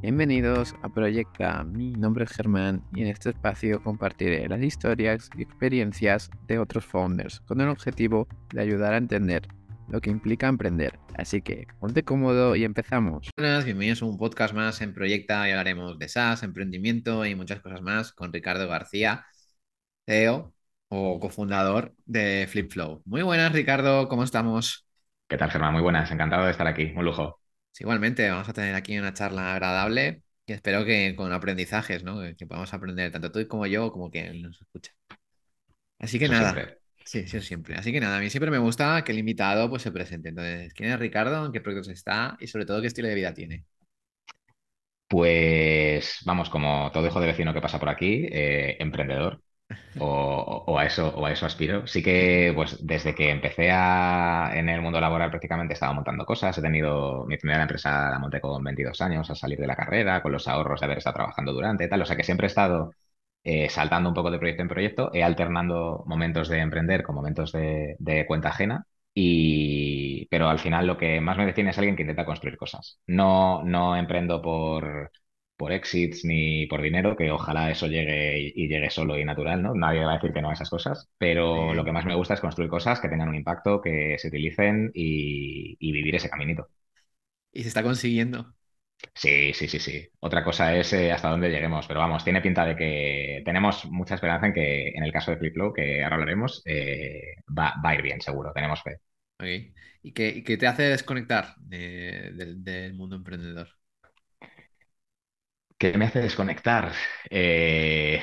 Bienvenidos a Proyecta. Mi nombre es Germán y en este espacio compartiré las historias y experiencias de otros founders con el objetivo de ayudar a entender lo que implica emprender. Así que ponte cómodo y empezamos. Buenas, bienvenidos a un podcast más en Proyecta y hablaremos de SaaS, emprendimiento y muchas cosas más con Ricardo García, CEO o cofundador de FlipFlow. Muy buenas, Ricardo, ¿cómo estamos? ¿Qué tal, Germán? Muy buenas, encantado de estar aquí, un lujo. Igualmente, vamos a tener aquí una charla agradable y espero que con aprendizajes, ¿no? Que podamos aprender tanto tú como yo como quien nos escucha. Así que nada. Sí, sí, siempre. Así que nada, a mí siempre me gusta que el invitado pues se presente. Entonces, ¿quién es Ricardo? ¿En qué proyectos está? Y sobre todo, ¿qué estilo de vida tiene? Pues vamos, como todo hijo de vecino que pasa por aquí, eh, emprendedor. O, a eso, o a eso aspiro. Sí que, pues, desde que empecé en el mundo laboral prácticamente estaba montando cosas. He tenido mi primera empresa, la monté con 22 años, a salir de la carrera, con los ahorros de haber estado trabajando durante, tal. O sea que siempre he estado eh, saltando un poco de proyecto en proyecto, he alternando momentos de emprender con momentos de, cuenta ajena. Y, pero al final lo que más me define es alguien que intenta construir cosas. No, no emprendo por, por exits ni por dinero, que ojalá eso llegue y, llegue solo y natural, ¿no? Nadie va a decir que no a esas cosas, pero lo que más me gusta es construir cosas que tengan un impacto, que se utilicen y, vivir ese caminito. ¿Y se está consiguiendo? Sí, sí, sí, sí. Otra cosa es eh, hasta dónde lleguemos, pero vamos, tiene pinta de que tenemos mucha esperanza en que en el caso de FlipFlow, que ahora hablaremos, eh, va, a ir bien, seguro, tenemos fe. ¿Y qué, te hace desconectar del mundo emprendedor? ¿Qué me hace desconectar? Eh,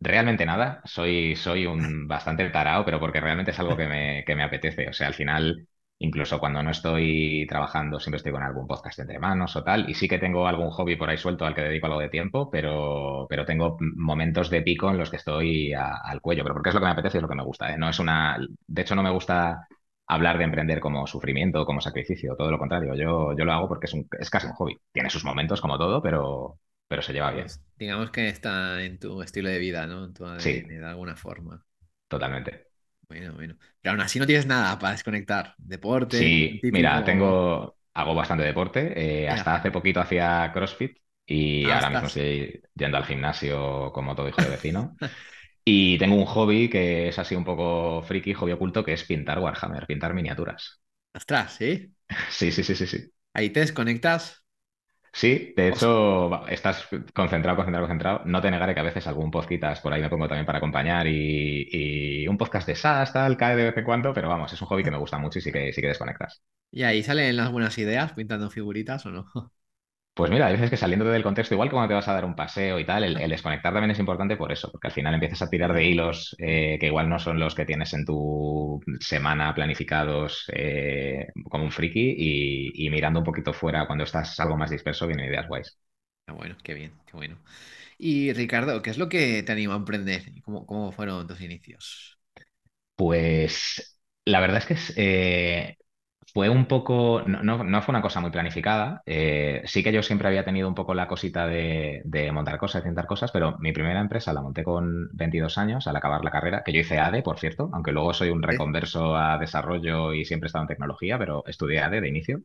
realmente nada. Soy, soy un bastante tarao, pero porque realmente es algo que me, que me apetece. O sea, al final, incluso cuando no estoy trabajando, siempre estoy con algún podcast entre manos o tal. Y sí que tengo algún hobby por ahí suelto al que dedico algo de tiempo, pero, pero tengo momentos de pico en los que estoy al cuello. Pero porque es lo que me apetece y es lo que me gusta. ¿eh? No es una. De hecho, no me gusta hablar de emprender como sufrimiento, como sacrificio, todo lo contrario. Yo, yo lo hago porque es, un, es casi un hobby. Tiene sus momentos como todo, pero, pero se lleva bien. Pues, digamos que está en tu estilo de vida, ¿no? En tu sí. de alguna forma. Totalmente. Bueno, bueno. Pero aún así no tienes nada para desconectar. Deporte. Sí, mira, tengo. Hago bastante deporte. Eh, hasta hace poquito hacía CrossFit y ah, ahora mismo estoy yendo al gimnasio como todo hijo de vecino. y tengo un hobby que es así un poco friki, hobby oculto, que es pintar Warhammer, pintar miniaturas. Ostras, ¿sí? Sí, sí, sí, sí, sí. Ahí te desconectas Sí, de hecho, estás concentrado, concentrado, concentrado. No te negaré que a veces algún podcast por ahí me pongo también para acompañar y, un podcast de SaaS, tal, cae de vez en cuando, pero vamos, es un hobby que me gusta mucho y sí que, sí que desconectas. ¿Y ahí salen las buenas ideas pintando figuritas o no? Pues mira, hay veces que saliendo del contexto, igual como te vas a dar un paseo y tal, el, desconectar también es importante por eso, porque al final empiezas a tirar de hilos eh, que igual no son los que tienes en tu semana planificados eh, como un friki y, mirando un poquito fuera cuando estás algo más disperso vienen ideas guays. Qué bueno, qué bien, qué bueno. Y Ricardo, ¿qué es lo que te anima a emprender? ¿Cómo, cómo fueron tus inicios? Pues la verdad es que es, eh, fue un poco, no, fue una cosa muy planificada. Eh, sí que yo siempre había tenido un poco la cosita de, montar cosas, de intentar cosas, pero mi primera empresa la monté con 22 años al acabar la carrera, que yo hice ADE, por cierto, aunque luego soy un reconverso a desarrollo y siempre he estado en tecnología, pero estudié ADE de inicio.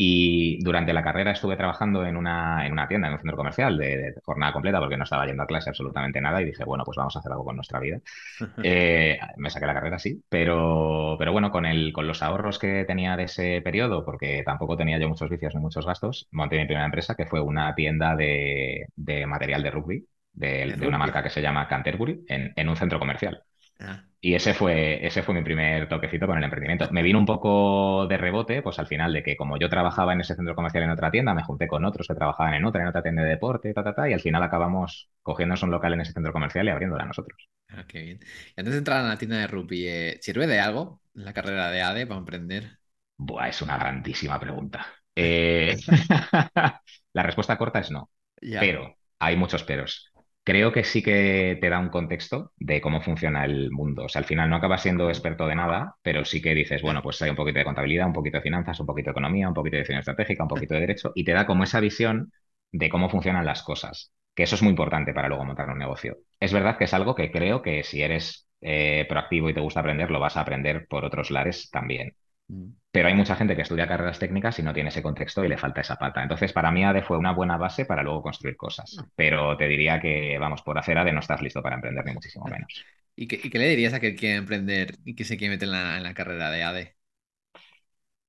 Y durante la carrera estuve trabajando en una, en una tienda, en un centro comercial, de, jornada completa, porque no estaba yendo a clase absolutamente nada, y dije, bueno, pues vamos a hacer algo con nuestra vida. Eh, me saqué la carrera, sí, pero, pero bueno, con, el, con los ahorros que tenía de ese periodo, porque tampoco tenía yo muchos vicios ni muchos gastos, monté mi primera empresa, que fue una tienda de, material de rugby, de, una marca que se llama Canterbury, en, en un centro comercial. Ah. Y ese fue, ese fue mi primer toquecito con el emprendimiento. Me vino un poco de rebote, pues al final de que como yo trabajaba en ese centro comercial en otra tienda, me junté con otros que trabajaban en otra, en otra tienda de deporte, ta, ta, ta, y al final acabamos cogiéndonos un local en ese centro comercial y abriéndola a nosotros. Ah, qué bien. Y antes de entrar a la tienda de rugby, eh, ¿sirve de algo la carrera de ADE para emprender? Buah, es una grandísima pregunta. Eh, la respuesta corta es no. Pero hay muchos peros creo que sí que te da un contexto de cómo funciona el mundo. O sea, al final no acabas siendo experto de nada, pero sí que dices, bueno, pues hay un poquito de contabilidad, un poquito de finanzas, un poquito de economía, un poquito de dirección estratégica, un poquito de derecho, y te da como esa visión de cómo funcionan las cosas, que eso es muy importante para luego montar un negocio. Es verdad que es algo que creo que si eres eh, proactivo y te gusta aprender, lo vas a aprender por otros lares también. Mm. Pero hay mucha gente que estudia carreras técnicas y no tiene ese contexto y le falta esa pata. Entonces, para mí ADE fue una buena base para luego construir cosas. Ah. Pero te diría que, vamos, por hacer ADE no estás listo para emprender, ni muchísimo menos. ¿Y qué, le dirías a que quiere emprender y que se quiere meter en la, carrera de ADE?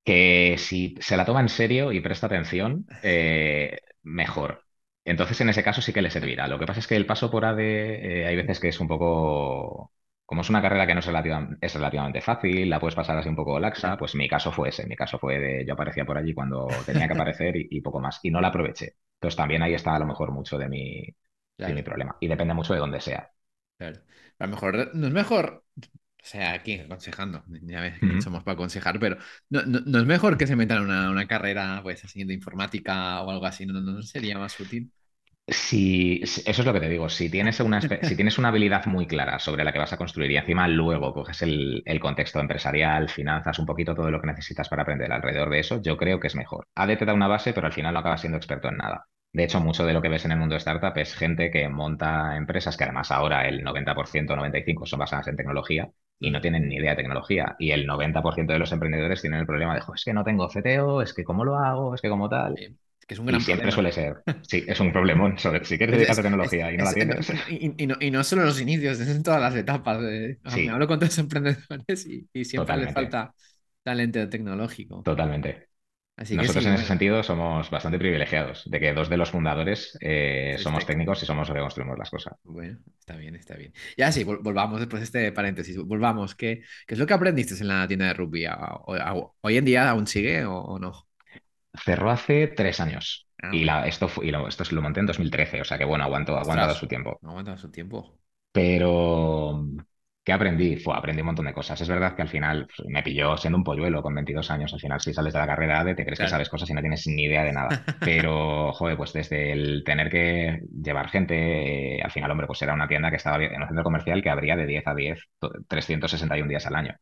Que si se la toma en serio y presta atención, eh, mejor. Entonces, en ese caso sí que le servirá. Lo que pasa es que el paso por ADE eh, hay veces que es un poco como es una carrera que no es, es, relativamente fácil, la puedes pasar así un poco laxa, pues mi caso fue ese, mi caso fue de yo aparecía por allí cuando tenía que aparecer y, poco más, y no la aproveché. Entonces también ahí está a lo mejor mucho de mi, mi problema, y depende mucho de dónde sea. Claro. A lo mejor no es mejor, o sea, aquí aconsejando, ya ves que somos para aconsejar, pero no, es mejor que se metan una, una carrera pues así de informática o algo así, ¿no, no sería más útil? Si, eso es lo que te digo, si tienes, una, si tienes una habilidad muy clara sobre la que vas a construir y encima luego coges el, contexto empresarial, finanzas, un poquito todo lo que necesitas para aprender alrededor de eso, yo creo que es mejor. AD te da una base, pero al final no acabas siendo experto en nada. De hecho, mucho de lo que ves en el mundo de startup es gente que monta empresas que además ahora el 90%, 95% son basadas en tecnología y no tienen ni idea de tecnología. Y el 90% de los emprendedores tienen el problema de, es que no tengo CTO, es que cómo lo hago, es que como tal que es un gran y siempre suele ser. Sí, es un problemón. Sobre, si quieres dedicarte a tecnología y no la tienes. Y, no, y no solo en los inicios, es en todas las etapas. Me hablo con todos los emprendedores y, siempre les falta talento tecnológico. Totalmente. Así Nosotros en ese sentido somos bastante privilegiados, de que dos de los fundadores eh, somos técnicos y somos los que construimos las cosas. Bueno, está bien, está bien. Ya sí, volvamos después de este paréntesis, volvamos. ¿Qué, ¿Qué, es lo que aprendiste en la tienda de rugby? ¿Hoy en día aún sigue o no? Cerró hace tres años. Ah, y la, esto, y lo, esto lo monté en 2013, o sea que bueno, aguantó, aguantado su tiempo. Aguantado su tiempo. Pero, ¿qué aprendí? Fue, aprendí un montón de cosas. Es verdad que al final pues, me pilló siendo un polluelo con 22 años. Al final, si sales de la carrera de te crees que sabes cosas y no tienes ni idea de nada. Pero, joder, pues desde el tener que llevar gente, eh, al final, hombre, pues era una tienda que estaba en un centro comercial que abría de 10 a 10, 361 días al año.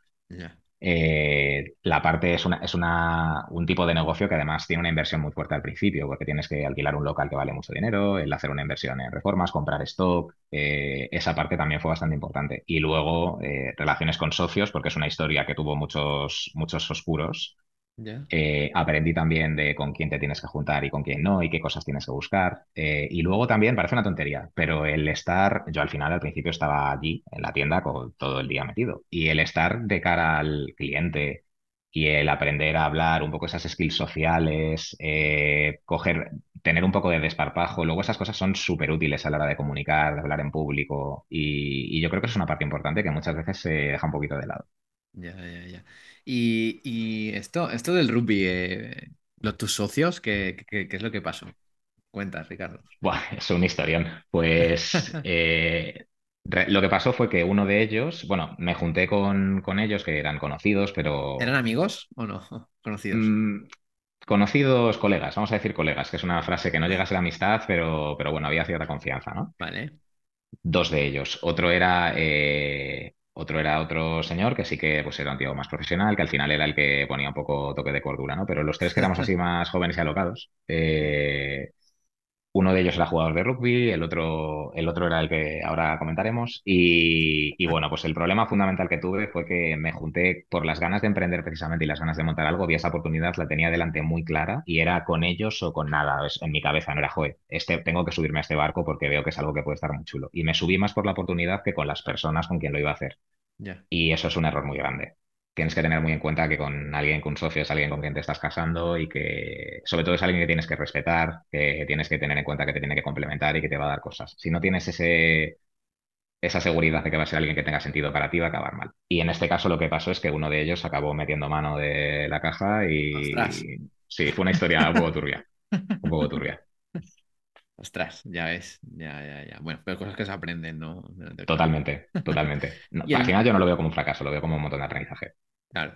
Eh, la parte es, una, es una, un tipo de negocio que además tiene una inversión muy fuerte al principio, porque tienes que alquilar un local que vale mucho dinero, el hacer una inversión en reformas, comprar stock, eh, esa parte también fue bastante importante. Y luego eh, relaciones con socios, porque es una historia que tuvo muchos, muchos oscuros eh, aprendí también de con quién te tienes que juntar y con quién no y qué cosas tienes que buscar. Eh, y luego también, parece una tontería, pero el estar, yo al final al principio estaba allí en la tienda con todo el día metido. Y el estar de cara al cliente y el aprender a hablar un poco esas skills sociales, eh, coger, tener un poco de desparpajo, luego esas cosas son súper útiles a la hora de comunicar, de hablar en público. Y, y yo creo que es una parte importante que muchas veces se deja un poquito de lado. Ya, ya, ya. Y, esto, esto del rugby, eh, los, tus socios, ¿qué, es lo que pasó? Cuentas, Ricardo. Buah, es una historión. Pues eh, lo que pasó fue que uno de ellos, bueno, me junté con, ellos que eran conocidos, pero... ¿Eran amigos o no? Conocidos. Mm, conocidos colegas, vamos a decir colegas, que es una frase que no llega a ser amistad, pero, pero bueno, había cierta confianza, ¿no? Vale. Dos de ellos. Otro era eh, otro era otro señor que sí que pues, era un tío más profesional, que al final era el que ponía un poco toque de cordura, ¿no? Pero los tres que éramos así más jóvenes y alocados, eh, uno de ellos era jugador de rugby, el otro, el otro era el que ahora comentaremos. Y, y, bueno, pues el problema fundamental que tuve fue que me junté por las ganas de emprender precisamente y las ganas de montar algo. Vi esa oportunidad, la tenía delante muy clara y era con ellos o con nada. En mi cabeza no era, joder, este, tengo que subirme a este barco porque veo que es algo que puede estar muy chulo. Y me subí más por la oportunidad que con las personas con quien lo iba a hacer. Y eso es un error muy grande tienes que tener muy en cuenta que con alguien, con un socio, es alguien con quien te estás casando y que sobre todo es alguien que tienes que respetar, que tienes que tener en cuenta que te tiene que complementar y que te va a dar cosas. Si no tienes ese, esa seguridad de que va a ser alguien que tenga sentido para ti, va a acabar mal. Y en este caso lo que pasó es que uno de ellos acabó metiendo mano de la caja y, sí, fue una historia un poco turbia. Un poco turbia. Ostras, ya ves, ya, ya, ya. Bueno, pero cosas que se aprenden, ¿no? Totalmente, totalmente. al final yo no lo veo como un fracaso, lo veo como un montón de aprendizaje. Claro.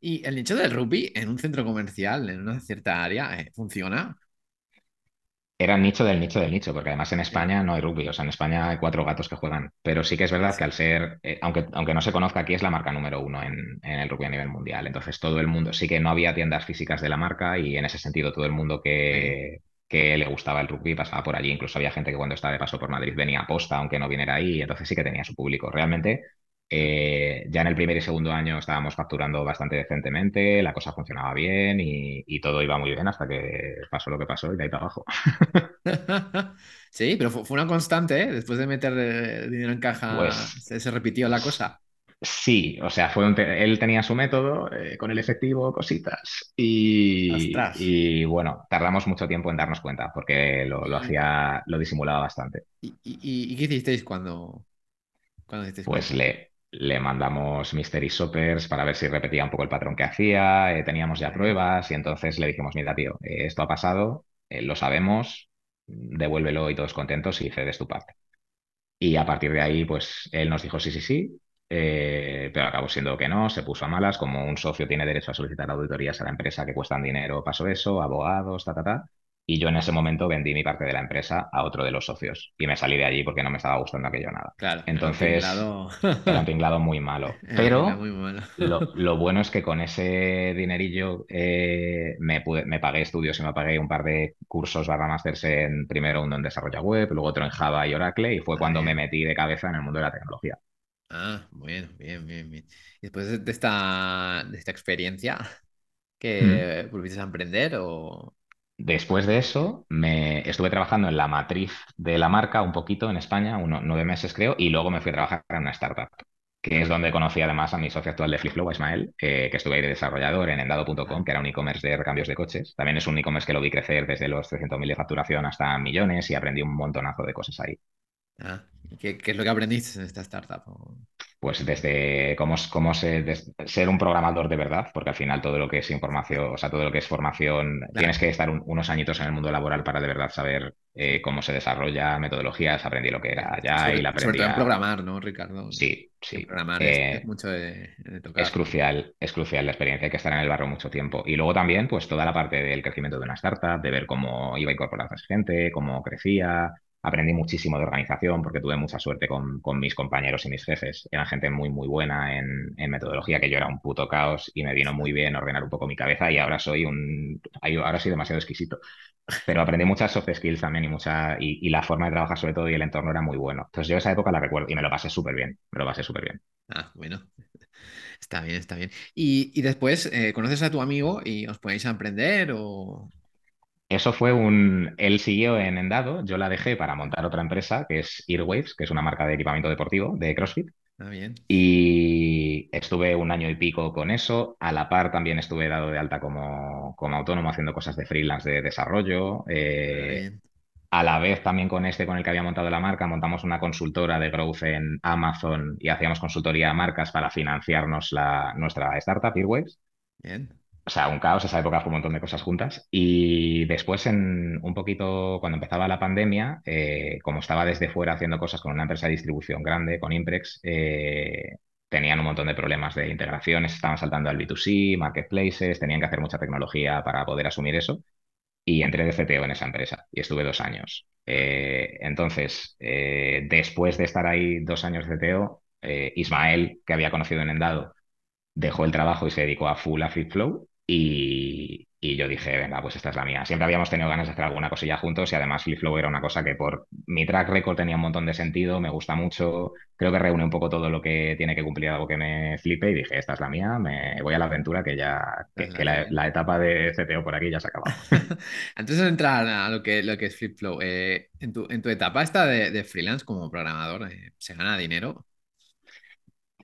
¿Y el nicho del rugby en un centro comercial, en una cierta área, eh, funciona? Era el nicho del nicho del nicho, porque además en España no hay rugby, o sea, en España hay cuatro gatos que juegan, pero sí que es verdad que al ser, eh, aunque, aunque no se conozca aquí, es la marca número uno en, el rugby a nivel mundial, entonces todo el mundo, sí que no había tiendas físicas de la marca y en ese sentido todo el mundo que, que le gustaba el rugby pasaba por allí, incluso había gente que cuando estaba de paso por Madrid venía a posta, aunque no viniera ahí, entonces sí que tenía su público. Realmente Eh, ya en el primer y segundo año estábamos facturando bastante decentemente, la cosa funcionaba bien y, todo iba muy bien hasta que pasó lo que pasó y de ahí para abajo. sí, pero fue, una constante, ¿eh? Después de meter eh, dinero en caja, pues se, repitió la cosa. Sí, o sea, fue él tenía su método eh, con el efectivo, cositas. Y, bueno, tardamos mucho tiempo en darnos cuenta porque lo, hacía, lo disimulaba bastante. ¿Y, qué hicisteis cuando, cuando Pues le, le mandamos mystery shoppers para ver si repetía un poco el patrón que hacía. Eh, teníamos ya pruebas y entonces le dijimos, mira, tío, eh, esto ha pasado, lo sabemos, devuélvelo y todos contentos y cedes tu parte. Y a partir de ahí, pues él nos dijo sí, sí, sí, eh, pero acabó siendo que no, se puso a malas, como un socio tiene derecho a solicitar auditorías a la empresa que cuestan dinero, pasó eso, abogados, ta, ta, ta. Y yo en ese momento vendí mi parte de la empresa a otro de los socios y me salí de allí porque no me estaba gustando aquello nada. Claro, Entonces, era un tinglado muy malo. Pero Lo, bueno es que con ese dinerillo eh, me, me pagué estudios y me pagué un par de cursos barra masters en primero uno en desarrollo web, luego otro en Java y Oracle y fue cuando me metí de cabeza en el mundo de la tecnología. Ah, bueno, bien, bien, bien. Y después de esta, de esta experiencia, ¿qué volviste a emprender o...? Después de eso, me estuve trabajando en la matriz de la marca un poquito en España, unos nueve meses creo, y luego me fui a trabajar en una startup, que es donde conocí además a mi socio actual de FlipFlow, Ismael, eh, que estuve ahí de desarrollador en endado.com, que era un e-commerce de recambios de coches. También es un e-commerce que lo vi crecer desde los 300.000 de facturación hasta millones y aprendí un montonazo de cosas ahí. Ah, ¿qué, es lo que aprendiste en esta startup? Pues desde cómo, cómo ser un programador de verdad, porque al final todo lo que es información, o sea, todo lo que es formación, tienes que estar unos añitos en el mundo laboral para de verdad saber eh, cómo se desarrolla metodologías, aprendí lo que era allá y la aprendí. Sobre todo programar, ¿no, Ricardo? Sí, sí. Programar es, eh, mucho de, tocar. Es crucial, es crucial la experiencia, hay que estar en el barro mucho tiempo. Y luego también, pues toda la parte del crecimiento de una startup, de ver cómo iba a incorporarse gente, cómo crecía, Aprendí muchísimo de organización porque tuve mucha suerte con, mis compañeros y mis jefes. Eran gente muy, muy buena en, metodología, que yo era un puto caos y me vino muy bien ordenar un poco mi cabeza y ahora soy un... Ahora soy demasiado exquisito. Pero aprendí muchas soft skills también y, mucha, y, la forma de trabajar sobre todo y el entorno era muy bueno. Entonces yo esa época la recuerdo y me lo pasé súper bien. Me lo pasé súper bien. Ah, bueno. Está bien, está bien. Y, después, eh, ¿conoces a tu amigo y os ponéis a o, eso fue un. Él siguió en Endado, yo la dejé para montar otra empresa que es Earwaves, que es una marca de equipamiento deportivo de CrossFit. Ah, bien. Y estuve un año y pico con eso. A la par también estuve dado de alta como, como autónomo haciendo cosas de freelance de desarrollo. Eh, a la vez también con este con el que había montado la marca, montamos una consultora de growth en Amazon y hacíamos consultoría a marcas para financiarnos la, nuestra startup, Earwaves. Bien o sea, un caos, esa época fue un montón de cosas juntas. Y después, en un poquito, cuando empezaba la pandemia, eh, como estaba desde fuera haciendo cosas con una empresa de distribución grande, con Imprex, eh, tenían un montón de problemas de integraciones, estaban saltando al B2C, marketplaces, tenían que hacer mucha tecnología para poder asumir eso. Y entré de CTO en esa empresa y estuve dos años. Eh, entonces, después de estar ahí dos años de CTO, Ismael, que había conocido en Endado, dejó el trabajo y se dedicó a full a FitFlow y, yo dije, venga, pues esta es la mía. Siempre habíamos tenido ganas de hacer alguna cosilla juntos y además Flipflow era una cosa que por mi track record tenía un montón de sentido, me gusta mucho, creo que reúne un poco todo lo que tiene que cumplir algo que me flipe y dije, esta es la mía, me voy a la aventura que ya, que, la, etapa de CTO por aquí ya se ha acabado. Antes de entrar a lo que, lo que es Flipflow, eh, en, tu, en tu etapa esta de, freelance como programador, eh, ¿se gana dinero?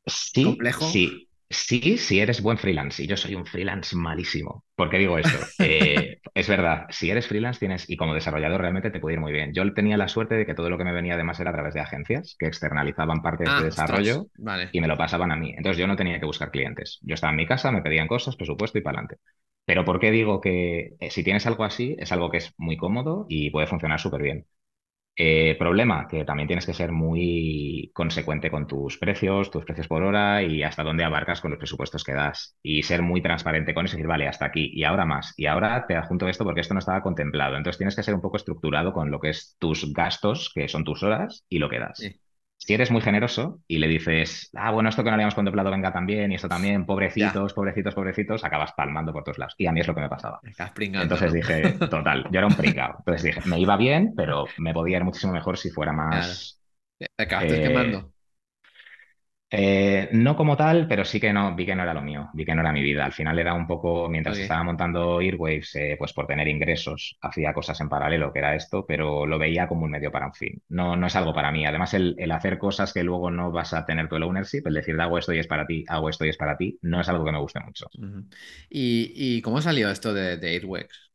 Sí, ¿Complejo? sí. Sí, si eres buen freelance, y yo soy un freelance malísimo. ¿Por qué digo esto? Eh, es verdad, si eres freelance tienes, y como desarrollador realmente te puede ir muy bien. Yo tenía la suerte de que todo lo que me venía además era a través de agencias que externalizaban parte de este desarrollo y me lo pasaban a mí. Entonces yo no tenía que buscar clientes. Yo estaba en mi casa, me pedían cosas, presupuesto y para adelante. Pero ¿por qué digo que eh, si tienes algo así, es algo que es muy cómodo y puede funcionar súper bien? Eh, problema, que también tienes que ser muy consecuente con tus precios, tus precios por hora y hasta dónde abarcas con los presupuestos que das. Y ser muy transparente con eso y decir, vale, hasta aquí y ahora más. Y ahora te adjunto esto porque esto no estaba contemplado. Entonces tienes que ser un poco estructurado con lo que es tus gastos, que son tus horas, y lo que das. Si eres muy generoso y le dices, ah, bueno, esto que no habíamos contemplado venga también y esto también, pobrecitos, pobrecitos, pobrecitos, acabas palmando por todos lados. Y a mí es lo que me pasaba. Entonces dije, total, yo era un pringado. Entonces dije, me iba bien, pero me podía ir muchísimo mejor si fuera más. Te acabaste quemando. Eh, no como tal, pero sí que no, vi que no era lo mío, vi que no era mi vida. Al final era un poco, mientras estaba montando Earwaves, eh, pues por tener ingresos, hacía cosas en paralelo, que era esto, pero lo veía como un medio para un fin. No, no es algo para mí. Además, el, el hacer cosas que luego no vas a tener tu el ownership, el decir, hago esto y es para ti, hago esto y es para ti, no es algo que me guste mucho. ¿Y, y cómo salió esto de, de Airwax?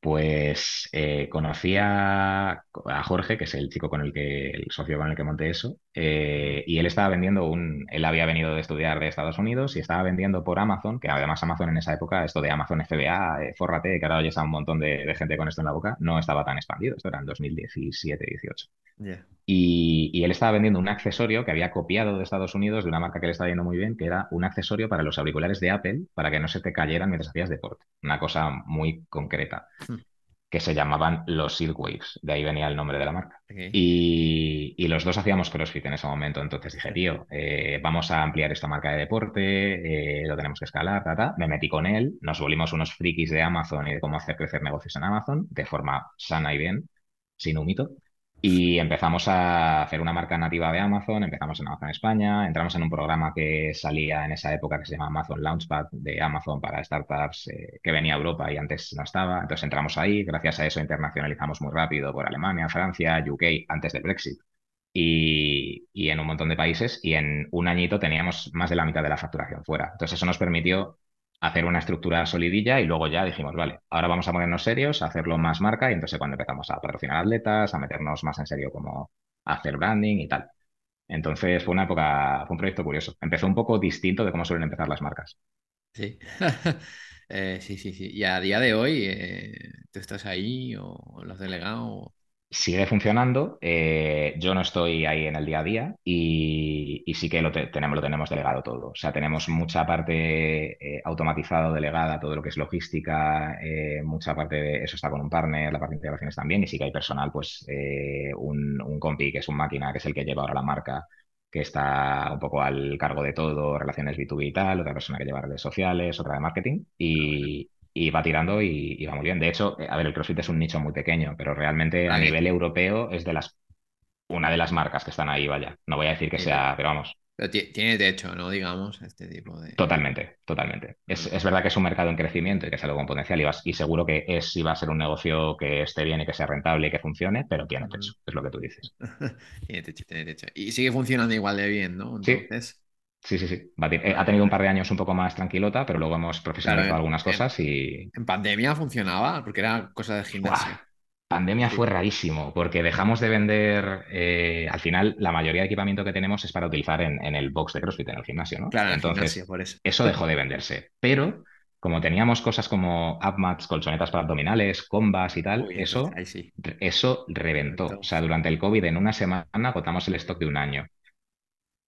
Pues eh, conocí a, a Jorge, que es el chico con el que, el socio con el que monté eso, eh, y él estaba vendiendo un, él había venido de estudiar de Estados Unidos y estaba vendiendo por Amazon, que además Amazon en esa época, esto de Amazon FBA, eh, fórrate, que ahora ya está un montón de, de gente con esto en la boca, no estaba tan expandido, esto era en 2017-18. Ya. Y, y él estaba vendiendo un accesorio que había copiado de Estados Unidos de una marca que le estaba yendo muy bien, que era un accesorio para los auriculares de Apple para que no se te cayeran mientras hacías deporte. Una cosa muy concreta. Que se llamaban los Silkwaves, de ahí venía el nombre de la marca. Y, y los dos hacíamos CrossFit en ese momento, entonces dije, tío, eh, vamos a ampliar esta marca de deporte, eh, lo tenemos que escalar, ta, ta. Me metí con él, nos volvimos unos frikis de Amazon y de cómo hacer crecer negocios en Amazon de forma sana y bien, sin un mito. Y empezamos a hacer una marca nativa de Amazon, empezamos en Amazon España, entramos en un programa que salía en esa época que se llama Amazon Launchpad de Amazon para startups eh, que venía a Europa y antes no estaba. Entonces entramos ahí, gracias a eso internacionalizamos muy rápido por Alemania, Francia, UK, antes del Brexit y, y en un montón de países y en un añito teníamos más de la mitad de la facturación fuera. Entonces eso nos permitió hacer una estructura solidilla y luego ya dijimos, vale, ahora vamos a ponernos serios, a hacerlo más marca y entonces cuando empezamos a patrocinar atletas, a meternos más en serio como hacer branding y tal. Entonces fue una época, fue un proyecto curioso. Empezó un poco distinto de cómo suelen empezar las marcas. Sí. Eh, sí, sí. Y a día de hoy, eh, ¿tú estás ahí o lo has delegado? Sigue funcionando, eh, yo no estoy ahí en el día a día y, y sí que lo, te- tenemos, lo tenemos delegado todo. O sea, tenemos mucha parte eh, automatizada delegada, todo lo que es logística, eh, mucha parte de eso está con un partner, la parte de integraciones también, y sí que hay personal, pues eh, un, un compi que es un máquina, que es el que lleva ahora la marca, que está un poco al cargo de todo, relaciones B2B y tal, otra persona que lleva redes sociales, otra de marketing, y, y va tirando y, y va muy bien. De hecho, eh, a ver, el CrossFit es un nicho muy pequeño, pero realmente a nivel europeo es de las una de las marcas que están ahí, vaya. No voy a decir que Sí. sea, pero vamos, Pero ti- tiene techo, ¿no? Digamos, este tipo de... totalmente, totalmente. Es, es verdad que es un mercado en crecimiento y que es algo con potencial y, vas- y seguro que es si va a ser un negocio que esté bien y que sea rentable y que funcione, pero tiene techo, es lo que tú dices. Tiene techo, tiene techo. Y sigue funcionando igual de bien, ¿no? Entonces, Sí, sí, sí. Ti- eh, ha tenido un par de años un poco más tranquilota, pero luego hemos profesionalizado Claro, algunas en- cosas y en pandemia funcionaba porque era cosa de gimnasio. Pandemia Sí. fue rarísimo porque dejamos de vender, eh, al final la mayoría de equipamiento que tenemos es para utilizar en, en el box de CrossFit, en el gimnasio, ¿no? Claro, en el Entonces, gimnasio, por eso. eso dejó de venderse. Pero como teníamos cosas como upmats, colchonetas para abdominales, combas y tal, Uy, eso, sí. eso reventó. Reventó. O sea, durante el COVID en una semana agotamos el stock de un año.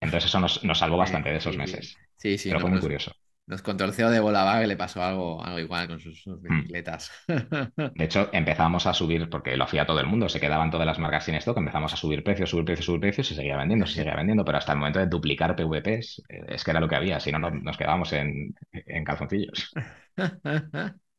Entonces eso nos, nos salvó bastante de esos meses. Sí, sí, Pero no, fue muy nos, curioso. nos contó el CEO de Bolava que le pasó algo, algo igual con sus, sus Hmm. bicicletas. De hecho, empezamos a subir, porque lo hacía todo el mundo, se quedaban todas las marcas sin stock, empezamos a subir precios, subir precios, subir precios, y seguía vendiendo, se seguía vendiendo, pero hasta el momento de duplicar PVPs, eh, es que era lo que había, si no, no- nos quedábamos en, en calzoncillos.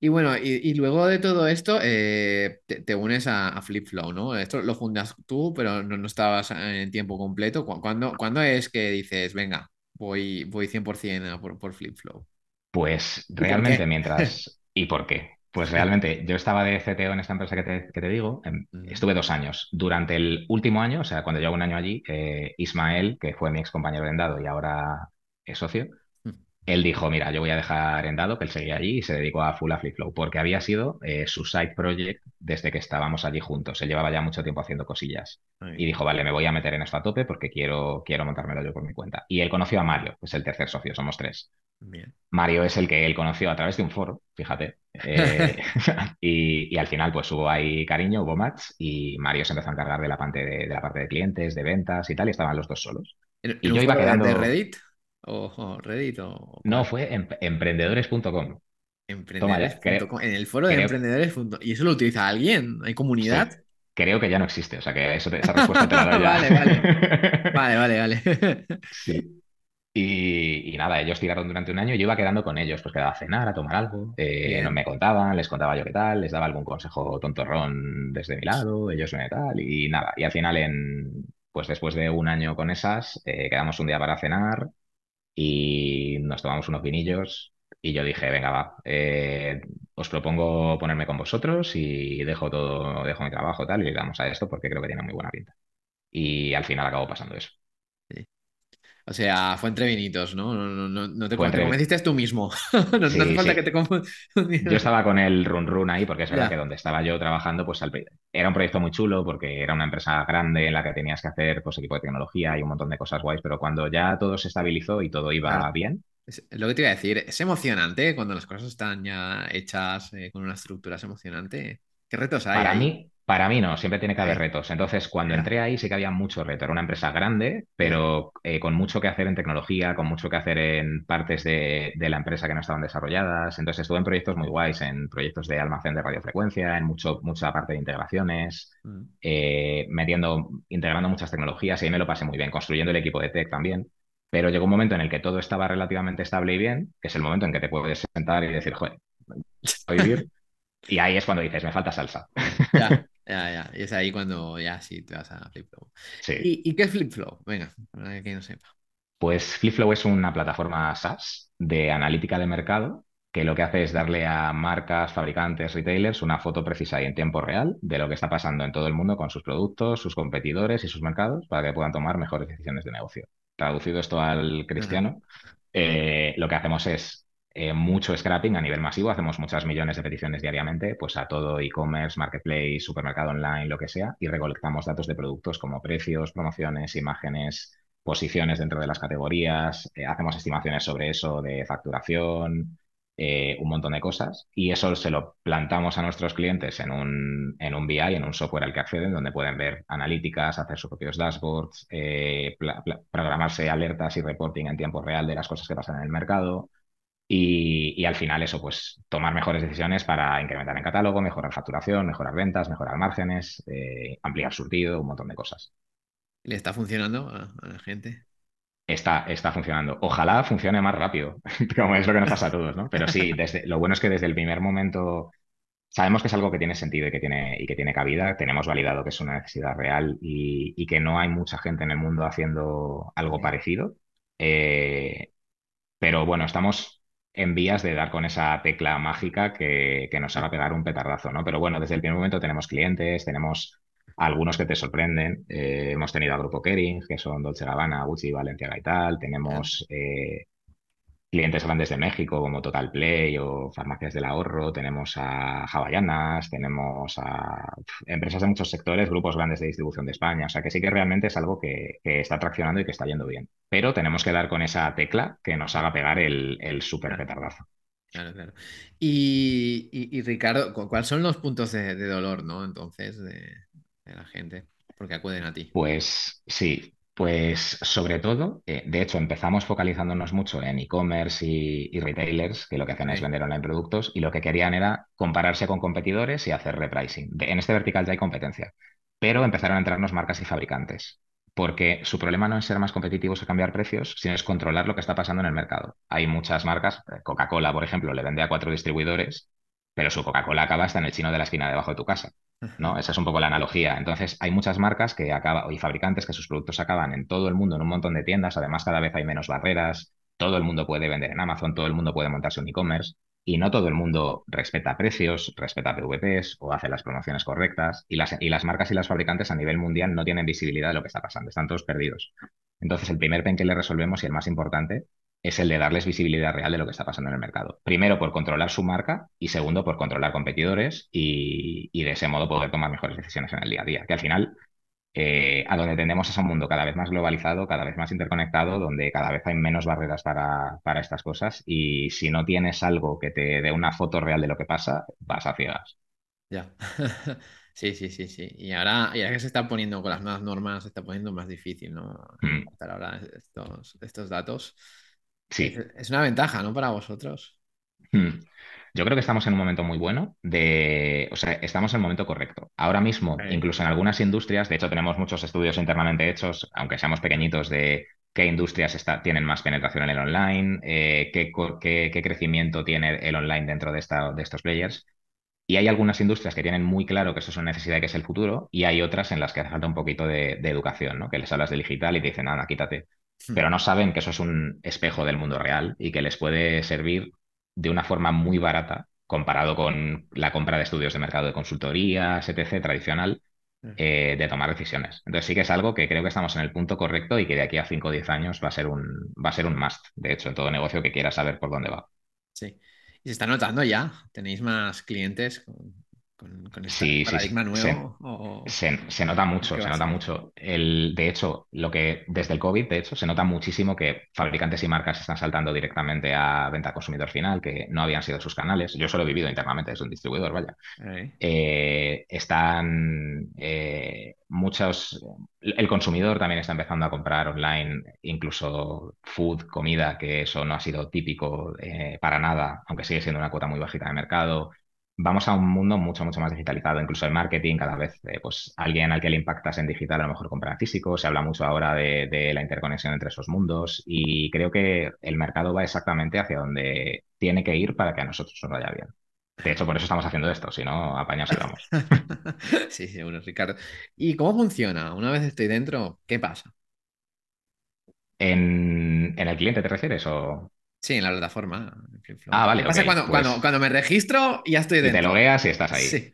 Y bueno, y, y luego de todo esto, eh, te, te unes a, a FlipFlow, ¿no? Esto lo fundas tú, pero no, no estabas en tiempo completo. ¿Cu- ¿Cuándo, cuándo es que dices, venga, voy, voy 100% a por, por FlipFlow? Pues realmente mientras... ¿Y por qué? Pues realmente yo estaba de CTO en esta empresa que te, que te digo, em, Ujú. estuve dos años. Durante el último año, o sea, cuando llevo un año allí, eh, Ismael, que fue mi ex compañero de Endado y ahora es socio, Mm. Él dijo, mira, yo voy a dejar Endado, que él seguía allí y se dedicó a full a FlipFlow, porque había sido eh, su side project desde que estábamos allí juntos. Él llevaba ya mucho tiempo haciendo cosillas. Y dijo, vale, me voy a meter en esto a tope porque quiero, quiero montármelo yo por mi cuenta. Y él conoció a Mario, que es el tercer socio, somos tres. Bien. Mario es el que él conoció a través de un foro, fíjate. Eh, y, y al final, pues hubo ahí cariño, hubo match, y Mario se empezó a encargar de la parte de, de la parte de clientes, de ventas y tal, y estaban los dos solos. ¿En, Y en yo un iba foro de quedando. Reddit? ¿O, Reddit? ¿O No, fue em- emprendedores.com. Ya, Emprendedores.com. En el foro de creo, emprendedores.com. ¿Y eso lo utiliza alguien? ¿Hay sí, comunidad? creo que ya no existe, o sea que eso te- esa respuesta te la doy Vale, vale. ya. Vale, vale, vale. Sí. Y, y nada, ellos tiraron durante un año y yo iba quedando con ellos, pues quedaba a cenar, a tomar algo, eh, no me contaban, les contaba yo qué tal, les daba algún consejo tontorrón desde mi lado, ellos me tal, y nada, y al final en, Pues después de un año con esas, eh, quedamos un día para cenar y nos tomamos unos vinillos y yo dije, venga, va, eh, os propongo ponerme con vosotros y dejo todo, dejo mi trabajo tal y le damos a esto porque creo que tiene muy buena pinta. Y al final acabó pasando eso. O sea, fue entre vinitos, ¿no? No, no, no te, convenciste tú mismo. no, hace falta que te Yo estaba con el run run ahí, porque es verdad que donde estaba yo trabajando, pues era un proyecto muy chulo, porque era una empresa grande en la que tenías que hacer pues, equipo de tecnología y un montón de cosas guays, pero cuando ya todo se estabilizó y todo iba bien. lo que te iba a decir, es emocionante cuando las cosas están ya hechas eh, con una estructura, es emocionante. ¿Qué retos hay? Para mí, para mí no, siempre tiene que haber retos. Entonces, cuando entré ahí sí que había mucho reto. Era una empresa grande, pero eh, con mucho que hacer en tecnología, con mucho que hacer en partes de, la empresa que no estaban desarrolladas. Entonces, estuve en proyectos muy guays, en proyectos de almacén de radiofrecuencia, en mucho, mucha parte de integraciones, mm. eh, metiendo, integrando muchas tecnologías y ahí me lo pasé muy bien, construyendo el equipo de tech también. Pero llegó un momento en el que todo estaba relativamente estable y bien, que es el momento en que te puedes sentar y decir, joder, voy a vivir. Y ahí es cuando dices, me falta salsa. Ya, ya, ya. Y es ahí cuando ya sí te vas a FlipFlow. Sí. ¿Y, qué es FlipFlow? Venga, para que no sepa. Pues FlipFlow es una plataforma SaaS de analítica de mercado que lo que hace es darle a marcas, fabricantes, retailers una foto precisa y en tiempo real de lo que está pasando en todo el mundo con sus productos, sus competidores y sus mercados para que puedan tomar mejores decisiones de negocio. Traducido esto al cristiano, eh, lo que hacemos es eh, mucho scrapping a nivel masivo, hacemos muchas millones de peticiones diariamente, pues a todo e-commerce, marketplace, supermercado online, lo que sea, y recolectamos datos de productos como precios, promociones, imágenes, posiciones dentro de las categorías, eh, hacemos estimaciones sobre eso de facturación, eh, un montón de cosas, y eso se lo plantamos a nuestros clientes en un, en un BI, en un software al que acceden, donde pueden ver analíticas, hacer sus propios dashboards, programarse alertas y reporting en tiempo real de las cosas que pasan en el mercado y, al final eso, pues tomar mejores decisiones para incrementar el catálogo, mejorar facturación, mejorar ventas, mejorar márgenes, eh, ampliar surtido, un montón de cosas. ¿Le está funcionando a, la gente? Está, está funcionando. Ojalá funcione más rápido, como es lo que nos pasa a todos, ¿no? Pero sí, desde, lo bueno es que desde el primer momento sabemos que es algo que tiene sentido y que tiene, y que tiene cabida. Tenemos validado que es una necesidad real y, que no hay mucha gente en el mundo haciendo algo parecido. Eh, pero bueno, estamos en vías de dar con esa tecla mágica que, nos haga pegar un petardazo, ¿no? Pero bueno, desde el primer momento tenemos clientes, tenemos algunos que te sorprenden. Eh, hemos tenido a Grupo Kering, que son Dolce Gabbana, Gucci, Valencia y tal. Tenemos eh, clientes grandes de México como Total Play o Farmacias del Ahorro, tenemos a Hawaianas, tenemos a empresas de muchos sectores, grupos grandes de distribución de España. O sea que sí que realmente es algo que, está traccionando y que está yendo bien. Pero tenemos que dar con esa tecla que nos haga pegar el, el súper petardazo. Claro, claro. Y, Ricardo, ¿cuáles son los puntos de, dolor, no? Entonces, de, de la gente, porque acuden a ti. Pues sí, pues sobre todo, eh, de hecho, empezamos focalizándonos mucho en e-commerce y, retailers, que lo que hacen es vender online productos, y lo que querían era compararse con competidores y hacer repricing. en este vertical ya hay competencia, pero empezaron a entrarnos marcas y fabricantes, porque su problema no es ser más competitivos o cambiar precios, sino es controlar lo que está pasando en el mercado. Hay muchas marcas, eh, Coca-Cola, por ejemplo, le vende a cuatro distribuidores, pero su Coca-Cola acaba hasta en el chino de la esquina debajo de tu casa. ¿no? Esa es un poco la analogía. Entonces, hay muchas marcas que acaban, y fabricantes que sus productos acaban en todo el mundo, en un montón de tiendas. Además, cada vez hay menos barreras. Todo el mundo puede vender en Amazon, todo el mundo puede montarse un e-commerce. Y no todo el mundo respeta precios, respeta PVPs o hace las promociones correctas. Y las, y las marcas y las fabricantes a nivel mundial no tienen visibilidad de lo que está pasando. Están todos perdidos. Entonces, el primer pen que le resolvemos y el más importante es el de darles visibilidad real de lo que está pasando en el mercado. Primero, por controlar su marca y segundo, por controlar competidores y, de ese modo poder tomar mejores decisiones en el día a día. Que al final, eh, a donde tendemos es un mundo cada vez más globalizado, cada vez más interconectado, donde cada vez hay menos barreras para, para estas cosas y si no tienes algo que te dé una foto real de lo que pasa, vas a ciegas. Ya. Sí, sí, sí, sí. Y ahora, ya que se está poniendo con las nuevas normas, se está poniendo más difícil, ¿no? Mm. ahora estos, estos datos. Sí. Es una ventaja, ¿no? Para vosotros. Hmm. Yo creo que estamos en un momento muy bueno de, o sea, estamos en el momento correcto. Ahora mismo, incluso en algunas industrias, de hecho tenemos muchos estudios internamente hechos, aunque seamos pequeñitos, de qué industrias está, tienen más penetración en el online, eh, qué, qué, crecimiento tiene el online dentro de, esta, de estos players. Y hay algunas industrias que tienen muy claro que eso es una necesidad y que es el futuro, y hay otras en las que hace falta un poquito de, educación, ¿no? Que les hablas de digital y te dicen, nada, quítate. Hmm. Pero no saben que eso es un espejo del mundo real y que les puede servir de una forma muy barata comparado con la compra de estudios de mercado de consultoría, etc., tradicional, mm. eh, de tomar decisiones. Entonces sí que es algo que creo que estamos en el punto correcto y que de aquí a 5 o 10 años va a ser un, va a ser un must, de hecho, en todo negocio que quiera saber por dónde va. Sí. Y se está notando ya, tenéis más clientes con, este paradigma nuevo? Se, nota mucho, se nota mucho. El, de hecho, lo que desde el COVID, de hecho, se nota muchísimo que fabricantes y marcas están saltando directamente a venta al consumidor final, que no habían sido sus canales. Yo solo he vivido internamente, es un distribuidor, vaya. Eh, están eh, muchos. El consumidor también está empezando a comprar online, incluso food, comida, que eso no ha sido típico eh, para nada, aunque sigue siendo una cuota muy bajita de mercado vamos a un mundo mucho, mucho más digitalizado. Incluso el marketing, cada vez, eh, pues alguien al que le impactas en digital a lo mejor compra físico. Se habla mucho ahora de, la interconexión entre esos mundos y creo que el mercado va exactamente hacia donde tiene que ir para que a nosotros nos vaya bien. De hecho, por eso estamos haciendo esto, si no, apañados vamos. sí, seguro, Ricardo. ¿Y cómo funciona? Una vez estoy dentro, ¿qué pasa? ¿En, en el cliente te refieres o...? Sí, en la plataforma. Ah, vale. pasa cuando, pues cuando, cuando, me registro y ya estoy dentro. Te logueas y estás ahí. Sí.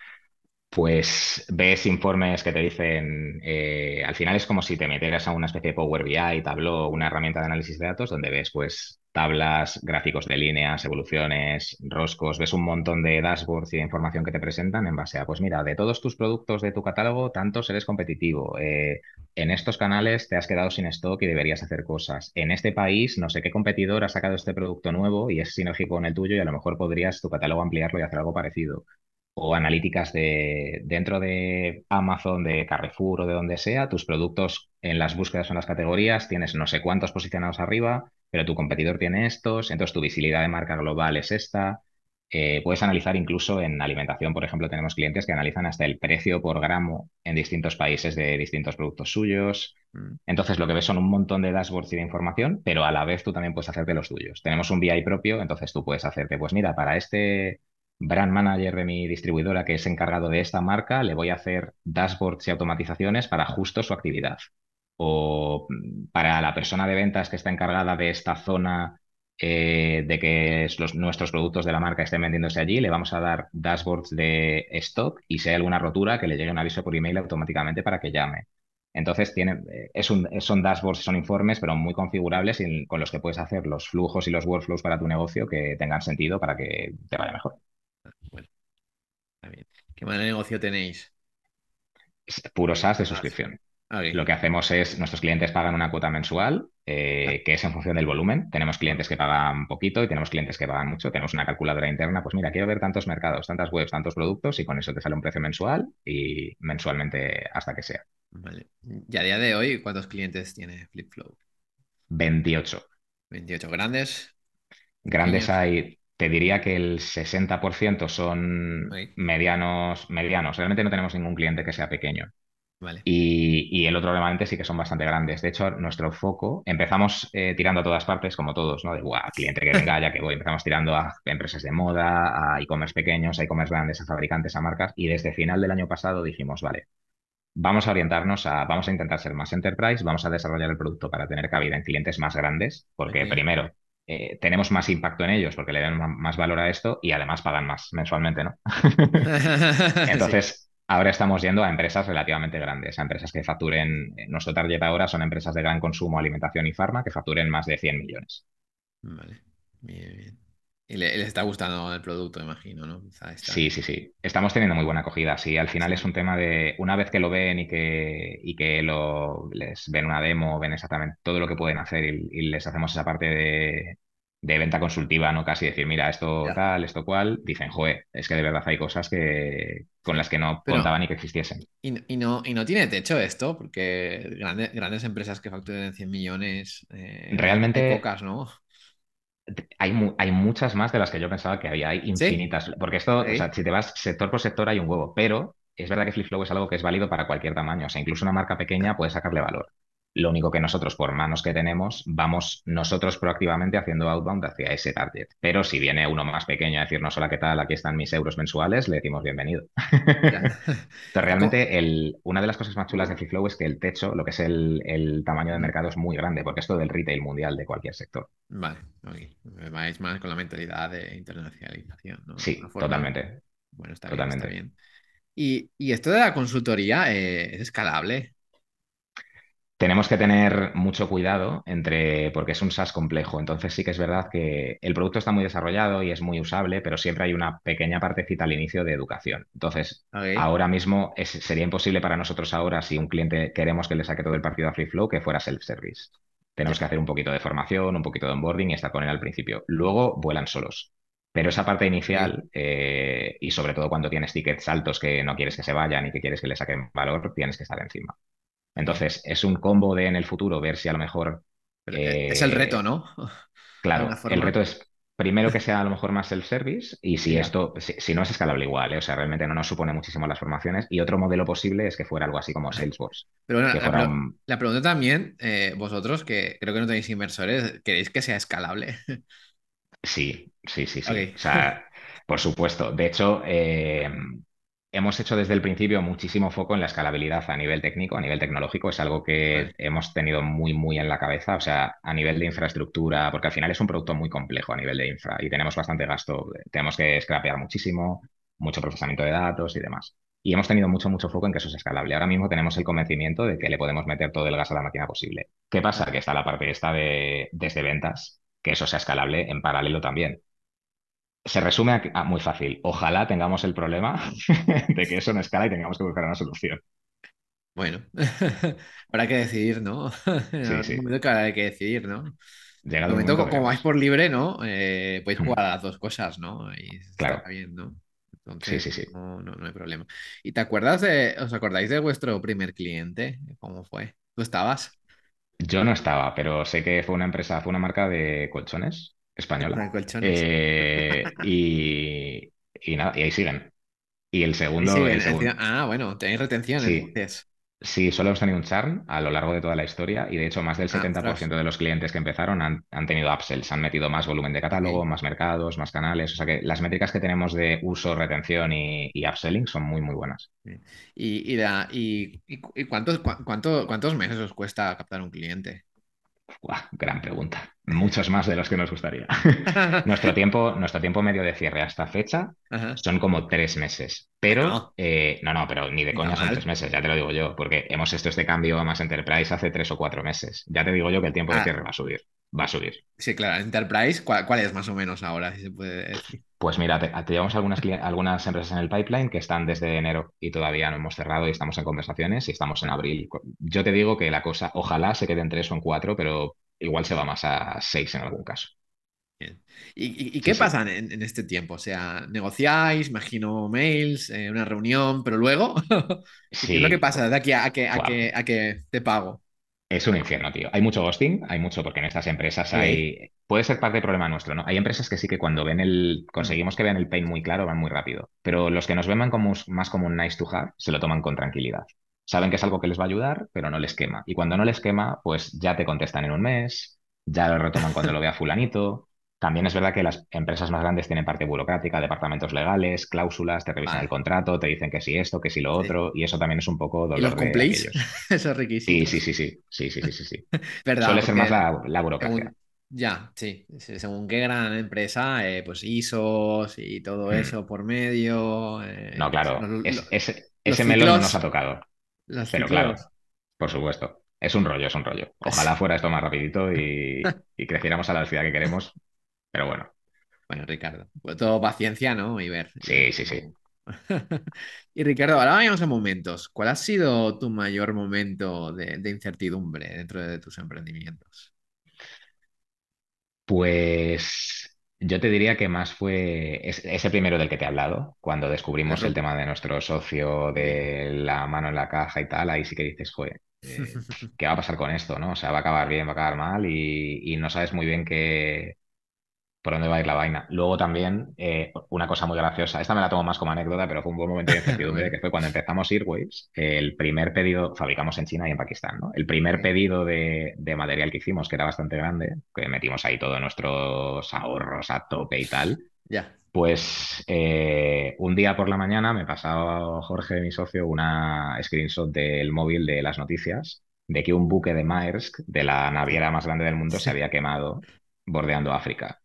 Pues ves informes que te dicen, eh, al final es como si te metieras a una especie de Power BI, Tableau, una herramienta de análisis de datos donde ves pues tablas, gráficos de líneas, evoluciones, roscos, ves un montón de dashboards y de información que te presentan en base a, pues mira, de todos tus productos de tu catálogo, tantos eres competitivo. Eh, en estos canales te has quedado sin stock y deberías hacer cosas. En este país, no sé qué competidor ha sacado este producto nuevo y es sinérgico con el tuyo y a lo mejor podrías tu catálogo ampliarlo y hacer algo parecido. O analíticas de dentro de Amazon, de Carrefour o de donde sea, tus productos en las búsquedas o en las categorías tienes no sé cuántos posicionados arriba pero tu competidor tiene estos, entonces tu visibilidad de marca global es esta. Eh, puedes analizar incluso en alimentación, por ejemplo, tenemos clientes que analizan hasta el precio por gramo en distintos países de distintos productos suyos. Mm. Entonces, lo que ves son un montón de dashboards y de información, pero a la vez tú también puedes hacerte los tuyos. Tenemos un BI propio, entonces tú puedes hacerte, pues mira, para este brand manager de mi distribuidora que es encargado de esta marca, le voy a hacer dashboards y automatizaciones para justo su actividad o mm, para la persona de ventas que está encargada de esta zona eh, de que nuestros productos de la marca estén vendiéndose allí, le vamos a dar dashboards de stock y si hay alguna rotura, que le llegue un aviso por email automáticamente para que llame. Entonces, eh, son dashboards, son informes, pero muy configurables y con los que puedes hacer los flujos y los workflows para tu negocio que tengan sentido para que te vaya mejor. ¿Qué mal negocio tenéis? puro SaaS de suscripción. Lo que hacemos es, nuestros clientes pagan una cuota mensual, eh, que es en función del volumen. Tenemos clientes que pagan poquito y tenemos clientes que pagan mucho. Tenemos una calculadora interna, pues mira, quiero ver tantos mercados, tantas webs, tantos productos y con eso te sale un precio mensual y mensualmente hasta que sea. Vale. Y a día de hoy, ¿cuántos clientes tiene FlipFlow? 28. 28 grandes. Grandes hay, te diría que el 60% son medianos, medianos. Realmente no tenemos ningún cliente que sea pequeño. Y, el otro remanente sí que son bastante grandes. De hecho, nuestro foco, empezamos eh, tirando a todas partes, como todos, ¿no? De, guau, cliente que venga, ya que voy. Empezamos tirando a empresas de moda, a e-commerce pequeños, a e-commerce grandes, a fabricantes, a marcas. Y desde final del año pasado dijimos, vale, vamos a orientarnos a, vamos a intentar ser más enterprise, vamos a desarrollar el producto para tener cabida en clientes más grandes, porque primero, eh, tenemos más impacto en ellos porque le dan más valor a esto y además pagan más mensualmente, ¿no? Entonces, Ahora estamos yendo a empresas relativamente grandes, a empresas que facturen, eh, nuestro target ahora son empresas de gran consumo, alimentación y farma, que facturen más de 100 millones. Vale, bien, bien. Y les está gustando el producto, imagino, ¿no? Sí, sí, sí. Estamos teniendo muy buena acogida. Sí, al final es un tema de una vez que lo ven y que, y que lo, les ven una demo, ven exactamente todo lo que pueden hacer y les hacemos esa parte de, de venta consultiva, ¿no? Casi decir, mira, esto tal, esto cual, dicen, joder, es que de verdad hay cosas que con las que no contaban ni que existiesen. Y, no, y no tiene techo esto, porque grandes empresas que facturen 100 millones, eh, realmente pocas, ¿no? Hay, hay, muchas más de las que yo pensaba que había, hay infinitas. Porque esto, o sea, si te vas sector por sector hay un huevo, pero es verdad que FlipFlow es algo que es válido para cualquier tamaño. O sea, incluso una marca pequeña puede sacarle valor. Lo único que nosotros, por manos que tenemos, vamos nosotros proactivamente haciendo outbound hacia ese target. Pero si viene uno más pequeño a decirnos, hola, ¿qué tal? Aquí están mis euros mensuales, le decimos bienvenido. Entonces, realmente, el, una de las cosas más chulas de FreeFlow es que el techo, lo que es el, tamaño de mercado, es muy grande, porque es todo el retail mundial de cualquier sector. Vale, vais más con la mentalidad de internacionalización, ¿no? Sí, totalmente. Bueno, está totalmente. bien. Y, esto de la consultoría eh, es escalable. Tenemos que tener mucho cuidado entre, porque es un SaaS complejo. Entonces sí que es verdad que el producto está muy desarrollado y es muy usable, pero siempre hay una pequeña partecita al inicio de educación. Entonces, ahora mismo sería imposible para nosotros ahora, si un cliente queremos que le saque todo el partido a FreeFlow, que fuera self-service. Tenemos que hacer un poquito de formación, un poquito de onboarding y estar con él al principio. Luego vuelan solos. Pero esa parte inicial, eh, y sobre todo cuando tienes tickets altos que no quieres que se vayan y que quieres que le saquen valor, tienes que estar encima. Entonces, es un combo de en el futuro ver si a lo mejor. Eh, es el reto, ¿no? Claro, el reto es primero que sea a lo mejor más self-service y si esto, si, no es escalable igual, ¿eh? o sea, realmente no nos supone muchísimo las formaciones y otro modelo posible es que fuera algo así como Salesforce. Pero bueno, la, pregunta también, eh, vosotros que creo que no tenéis inversores, ¿queréis que sea escalable? Sí, sí, sí, sí. O sea, por supuesto. De hecho, hemos hecho desde el principio muchísimo foco en la escalabilidad a nivel técnico, a nivel tecnológico. Es algo que hemos tenido muy, muy en la cabeza. O sea, a nivel de infraestructura, porque al final es un producto muy complejo a nivel de infra y tenemos bastante gasto. Tenemos que scrapear muchísimo, mucho procesamiento de datos y demás. Y hemos tenido mucho, mucho foco en que eso es escalable. Ahora mismo tenemos el convencimiento de que le podemos meter todo el gas a la máquina posible. ¿Qué pasa? Que está la parte esta de desde ventas, que eso sea escalable en paralelo también se resume a, muy fácil. Ojalá tengamos el problema de que eso no escala y tengamos que buscar una solución. Bueno, habrá que decidir, ¿no? sí, sí. momento que habrá que decidir, ¿no? Llega momento, como vais por libre, ¿no? Eh, podéis jugar a las dos cosas, ¿no? Y claro. está bien, ¿no? Entonces, sí, sí, sí. No, no, hay problema. ¿Y te acuerdas de, os acordáis de vuestro primer cliente? ¿Cómo fue? ¿Tú estabas? Yo no estaba, pero sé que fue una empresa, fue una marca de colchones española. Eh, y, y, nada, y ahí siguen. Y el segundo. Ah, bueno, tenéis retención sí. Sí, solo hemos tenido un churn a lo largo de toda la historia y de hecho más del 70% ah, de los clientes que empezaron han, tenido upsells, han metido más volumen de catálogo, más mercados, más canales. O sea que las métricas que tenemos de uso, retención y, upselling son muy, muy buenas. ¿Y, y, y, cuántos, cuántos meses os cuesta captar un cliente? gran pregunta. Muchos más de los que nos gustaría. nuestro, tiempo, nuestro tiempo medio de cierre hasta fecha son como tres meses. Pero, no, eh, no, pero ni de coña son tres meses, ya te lo digo yo, porque hemos hecho este cambio a más Enterprise hace tres o cuatro meses. Ya te digo yo que el tiempo de ah. cierre va a subir. Va a subir. Sí, claro. Enterprise, ¿cuál, es más o menos ahora, si se puede decir? Pues mira, te, llevamos algunas, algunas empresas en el pipeline que están desde enero y todavía no hemos cerrado y estamos en conversaciones y estamos en abril. Yo te digo que la cosa, ojalá se quede en tres o en cuatro, pero igual se va más a seis en algún caso. ¿Y, qué pasa En, este tiempo? O sea, negociáis, imagino mails, eh, una reunión, pero luego, ¿qué es lo que pasa de aquí a, que, a, que, a que te pago? Es un infierno, tío. Hay mucho ghosting, hay mucho, porque en estas empresas hay. Puede ser parte del problema nuestro, ¿no? Hay empresas que sí que cuando ven el. Conseguimos que vean el pain muy claro, van muy rápido. Pero los que nos ven como, más como un nice to have, se lo toman con tranquilidad. Saben que es algo que les va a ayudar, pero no les quema. Y cuando no les quema, pues ya te contestan en un mes, ya lo retoman cuando lo vea Fulanito. También es verdad que las empresas más grandes tienen parte burocrática, departamentos legales, cláusulas, te revisan el contrato, te dicen que sí esto, que sí lo otro, y eso también es un poco dolor. ¿Y los cumplís? eso es riquísimo. Sí, sí, sí, sí, sí, sí, sí, sí. Suele ser más la, burocracia. Ya, sí. Según qué gran empresa, eh, pues ISOs y todo hmm. eso por medio. Eh, no, claro. ese melón no nos ha tocado. Pero claro, por supuesto. Es un rollo, es un rollo. Ojalá fuera esto más rapidito y, y creciéramos a la velocidad que queremos, pero bueno. Bueno, Ricardo, pues todo paciencia, ¿no? Y ver. Sí, sí, sí. y Ricardo, ahora vayamos a momentos. ¿Cuál ha sido tu mayor momento de, incertidumbre dentro de tus emprendimientos? Pues yo te diría que más fue ese primero del que te he hablado, cuando descubrimos el tema de nuestro socio, de la mano en la caja y tal, ahí sí que dices, fue eh, ¿qué va a pasar con esto? ¿no? O sea, va a acabar bien, va a acabar mal y, y no sabes muy bien qué, por dónde va a ir la vaina. Luego también, eh, una cosa muy graciosa, esta me la tomo más como anécdota, pero fue un buen momento de incertidumbre, que fue cuando empezamos Airways, el primer pedido, fabricamos en China y en Pakistán, ¿no? El primer pedido de, material que hicimos, que era bastante grande, que metimos ahí todos nuestros ahorros a tope y tal. Ya. Pues eh, un día por la mañana me pasaba Jorge, mi socio, una screenshot del móvil de las noticias de que un buque de Maersk, de la naviera más grande del mundo, se había quemado bordeando África.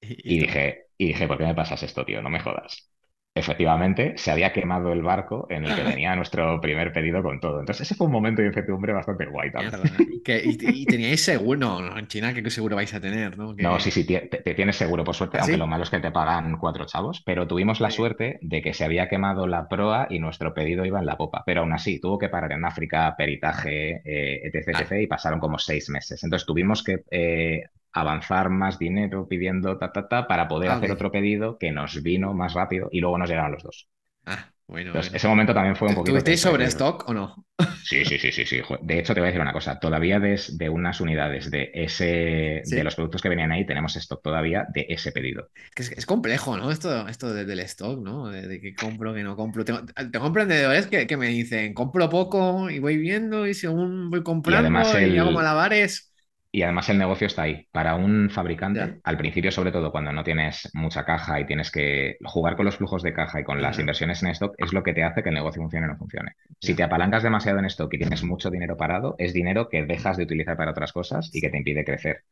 Y, dije, y dije, ¿por qué me pasas esto, tío? No me jodas. Efectivamente, se había quemado el barco en el que venía nuestro primer pedido con todo. Entonces, ese fue un momento de incertidumbre bastante guay también. Y, teníais seguro, ¿no? En China, ¿qué seguro vais a tener? No, no sí, sí, te, tienes seguro, por suerte, ¿Ah, aunque lo malo es que te pagan cuatro chavos. Pero tuvimos la suerte de que se había quemado la proa y nuestro pedido iba en la popa. Pero aún así, tuvo que parar en África, peritaje, eh, etc, etc, y pasaron como seis meses. Entonces, tuvimos que eh, avanzar más dinero pidiendo ta, ta, ta, para poder hacer otro pedido que nos vino más rápido y luego nos llegaron los dos. Ah, bueno. ese momento también fue un poquito. ¿Tuvisteis sobre stock o no? Sí, sí, sí, sí, sí. De hecho, te voy a decir una cosa. Todavía de unas unidades de ese de los productos que venían ahí, tenemos stock todavía de ese pedido. Es, es complejo, ¿no? Esto, esto del stock, ¿no? De, que compro, que no compro. Tengo, tengo emprendedores que, que, me dicen, compro poco y voy viendo y según voy comprando y, además y hago malabares. Y además el negocio está ahí. Para un fabricante, al principio, sobre todo cuando no tienes mucha caja y tienes que jugar con los flujos de caja y con las inversiones en stock, es lo que te hace que el negocio funcione o no funcione. Si te apalancas demasiado en stock y tienes mucho dinero parado, es dinero que dejas de utilizar para otras cosas y que te impide crecer.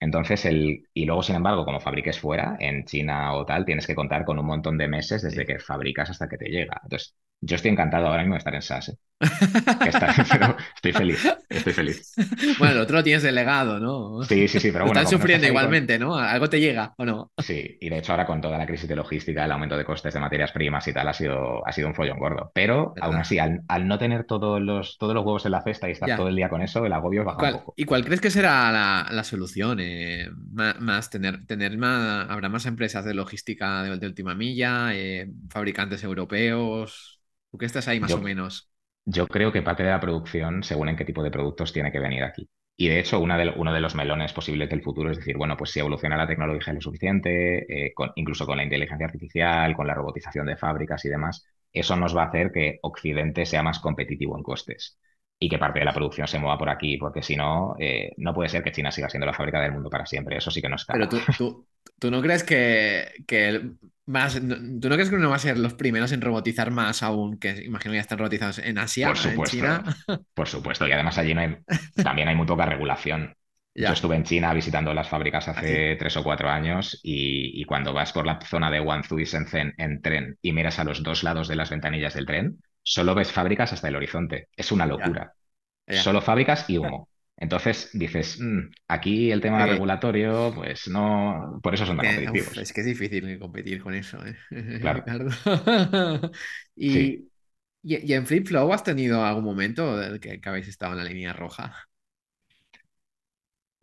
Entonces, el, y luego, sin embargo, como fabriques fuera, en China o tal, tienes que contar con un montón de meses desde que fabricas hasta que te llega. Entonces, yo estoy encantado ahora mismo de estar en SAS. ¿eh? estoy feliz, estoy feliz. Bueno, el otro lo tienes delegado, ¿no? Sí, sí, sí, pero bueno. Estás sufriendo igualmente, ¿no? Algo te llega, ¿o no? Sí, y de hecho ahora con toda la crisis de logística, el aumento de costes de materias primas y tal, ha sido, ha sido un follón gordo. Pero aún así, al, no tener todos los, todos los huevos en la cesta y estar todo el día con eso, el agobio baja un poco. ¿Y cuál crees que será la, solución? Eh, más, tener, tener más, habrá más empresas de logística de, última milla, eh, fabricantes europeos. ¿Tú qué estás ahí más o menos? Yo creo que parte de la producción, según en qué tipo de productos, tiene que venir aquí. Y de hecho, una de, uno de los melones posibles del futuro es decir, bueno, pues si evoluciona la tecnología lo suficiente, eh, incluso con la inteligencia artificial, con la robotización de fábricas y demás, eso nos va a hacer que Occidente sea más competitivo en costes y que parte de la producción se mueva por aquí, porque si no, eh, no puede ser que China siga siendo la fábrica del mundo para siempre. Eso sí que no está. Pero tú, tú, no crees que, que más, ¿Tú no crees que uno va a ser los primeros en robotizar más aún? Que imagino que ya están robotizados en Asia, por supuesto, en China. Por supuesto, y además allí también hay muy poca regulación. Yo estuve en China visitando las fábricas ¿Ah, hace tres o cuatro años y, cuando vas por la zona de Guangzhou y Shenzhen en tren y miras a los dos lados de las ventanillas del tren, solo ves fábricas hasta el horizonte. Es una locura. Solo fábricas y humo. Entonces dices, mm, aquí el tema regulatorio, pues no, por eso son tan competitivos. es que es difícil competir con eso, ¿eh? Claro. y, y, en Flip Flow has tenido algún momento que, que habéis estado en la línea roja?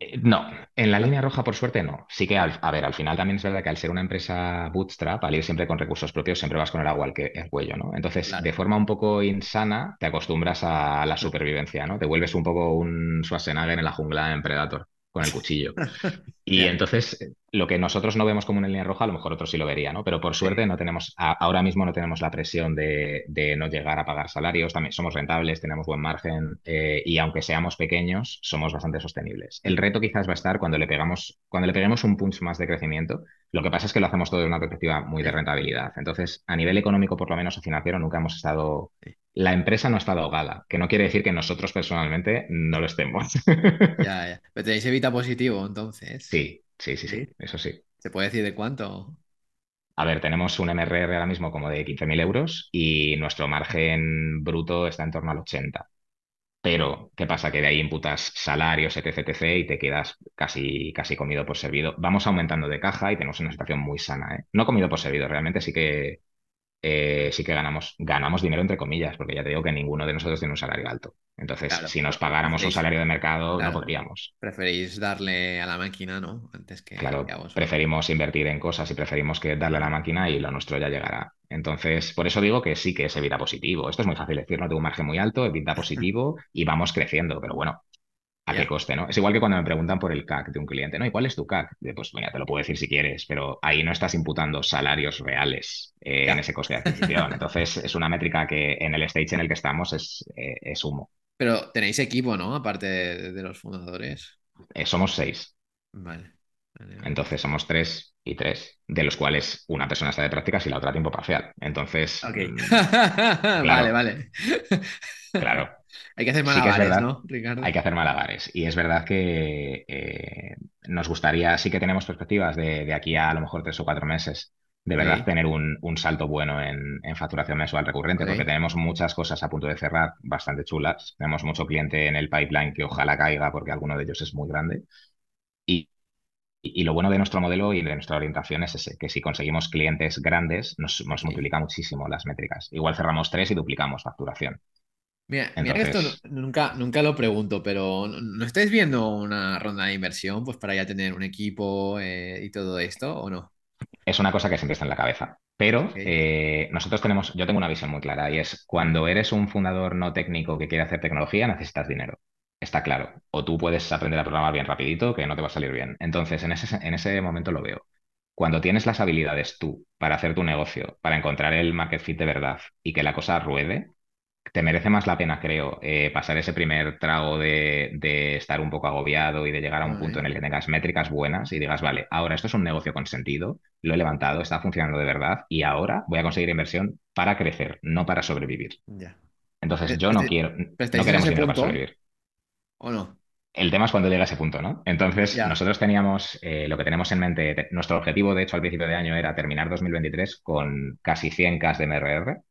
Eh, no, en la línea roja por suerte no. Sí que, al, a ver, al final también es verdad que al ser una empresa bootstrap, al ir siempre con recursos propios, siempre vas con el agua al, que, el cuello, ¿no? Entonces, de forma un poco insana, te acostumbras a la supervivencia, ¿no? Te vuelves un poco un Schwarzenegger en la jungla en Predator con el cuchillo. Y entonces, lo que nosotros no vemos como una línea roja, a lo mejor otros sí lo verían, ¿no? Pero por suerte no tenemos, ahora mismo no tenemos la presión de, no llegar a pagar salarios, también somos rentables, tenemos buen margen eh, y aunque seamos pequeños, somos bastante sostenibles. El reto quizás va a estar cuando le pegamos, cuando le peguemos un punch más de crecimiento. Lo que pasa es que lo hacemos todo de una perspectiva muy de rentabilidad. Entonces, a nivel económico, por lo menos, o financiero, nunca hemos estado la empresa no ha estado ahogada, que no quiere decir que nosotros personalmente no lo estemos. ya, ya. Pero tenéis evita positivo, entonces. Sí, sí, sí, sí, eso sí. ¿Se puede decir de cuánto? A ver, tenemos un MRR ahora mismo como de 15.000 euros y nuestro margen bruto está en torno al 80. Pero, ¿qué pasa? Que de ahí imputas salarios, etc, etc, y te quedas casi, casi comido por servido. Vamos aumentando de caja y tenemos una situación muy sana. ¿eh? No comido por servido, realmente sí que eh, sí que ganamos, ganamos dinero entre comillas, porque ya te digo que ninguno de nosotros tiene un salario alto. Entonces, si nos pagáramos un salario de mercado, no podríamos. Preferís darle a la máquina, ¿no? Antes que. Claro, preferimos invertir en cosas y preferimos que darle a la máquina y lo nuestro ya llegará. Entonces, por eso digo que sí que es evita positivo. Esto es muy fácil decir, no tengo un margen muy alto, evita positivo y vamos creciendo, pero bueno, a qué coste, ¿no? Es igual que cuando me preguntan por el CAC de un cliente, ¿no? ¿Y cuál es tu CAC? pues te lo puedo decir si quieres, pero ahí no estás imputando salarios reales eh, en ese coste de adquisición. Entonces, es una métrica que en el stage en el que estamos es, eh, es humo. Pero tenéis equipo, ¿no? Aparte de, los fundadores. Eh, somos seis. Vale. Entonces somos tres y tres, de los cuales una persona está de prácticas y la otra a tiempo parcial. Entonces. Mm, vale, vale. Claro. Hay que hacer malabares, ¿no, Ricardo? Hay que hacer malabares. Y es verdad que eh, nos gustaría, sí que tenemos perspectivas de, aquí a a lo mejor tres o cuatro meses, de verdad tener un, salto bueno en, facturación mensual recurrente, porque tenemos muchas cosas a punto de cerrar, bastante chulas. Tenemos mucho cliente en el pipeline que ojalá caiga porque alguno de ellos es muy grande. Y, y, lo bueno de nuestro modelo y de nuestra orientación es que si conseguimos clientes grandes, nos, multiplica muchísimo las métricas. Igual cerramos tres y duplicamos facturación. Mira, mira que esto nunca, nunca lo pregunto, pero ¿no estáis viendo una ronda de inversión pues para ya tener un equipo eh, y todo esto o no? Es una cosa que siempre está en la cabeza. Pero eh, nosotros tenemos, yo tengo una visión muy clara y es cuando eres un fundador no técnico que quiere hacer tecnología, necesitas dinero está claro. O tú puedes aprender a programar bien rapidito, que no te va a salir bien. Entonces, en ese, en ese momento lo veo. Cuando tienes las habilidades tú para hacer tu negocio, para encontrar el market fit de verdad y que la cosa ruede, te merece más la pena, creo, eh, pasar ese primer trago de, estar un poco agobiado y de llegar a un punto en el que tengas métricas buenas y digas, vale, ahora esto es un negocio con sentido, lo he levantado, está funcionando de verdad y ahora voy a conseguir inversión para crecer, no para sobrevivir. Entonces, yo no quiero, no queremos dinero para sobrevivir. ¿O no? El tema es cuando llega ese punto, ¿no? Entonces, nosotros teníamos, eh, lo que tenemos en mente, nuestro objetivo, de hecho, al principio de año era terminar 2023 con casi 100K de MRR,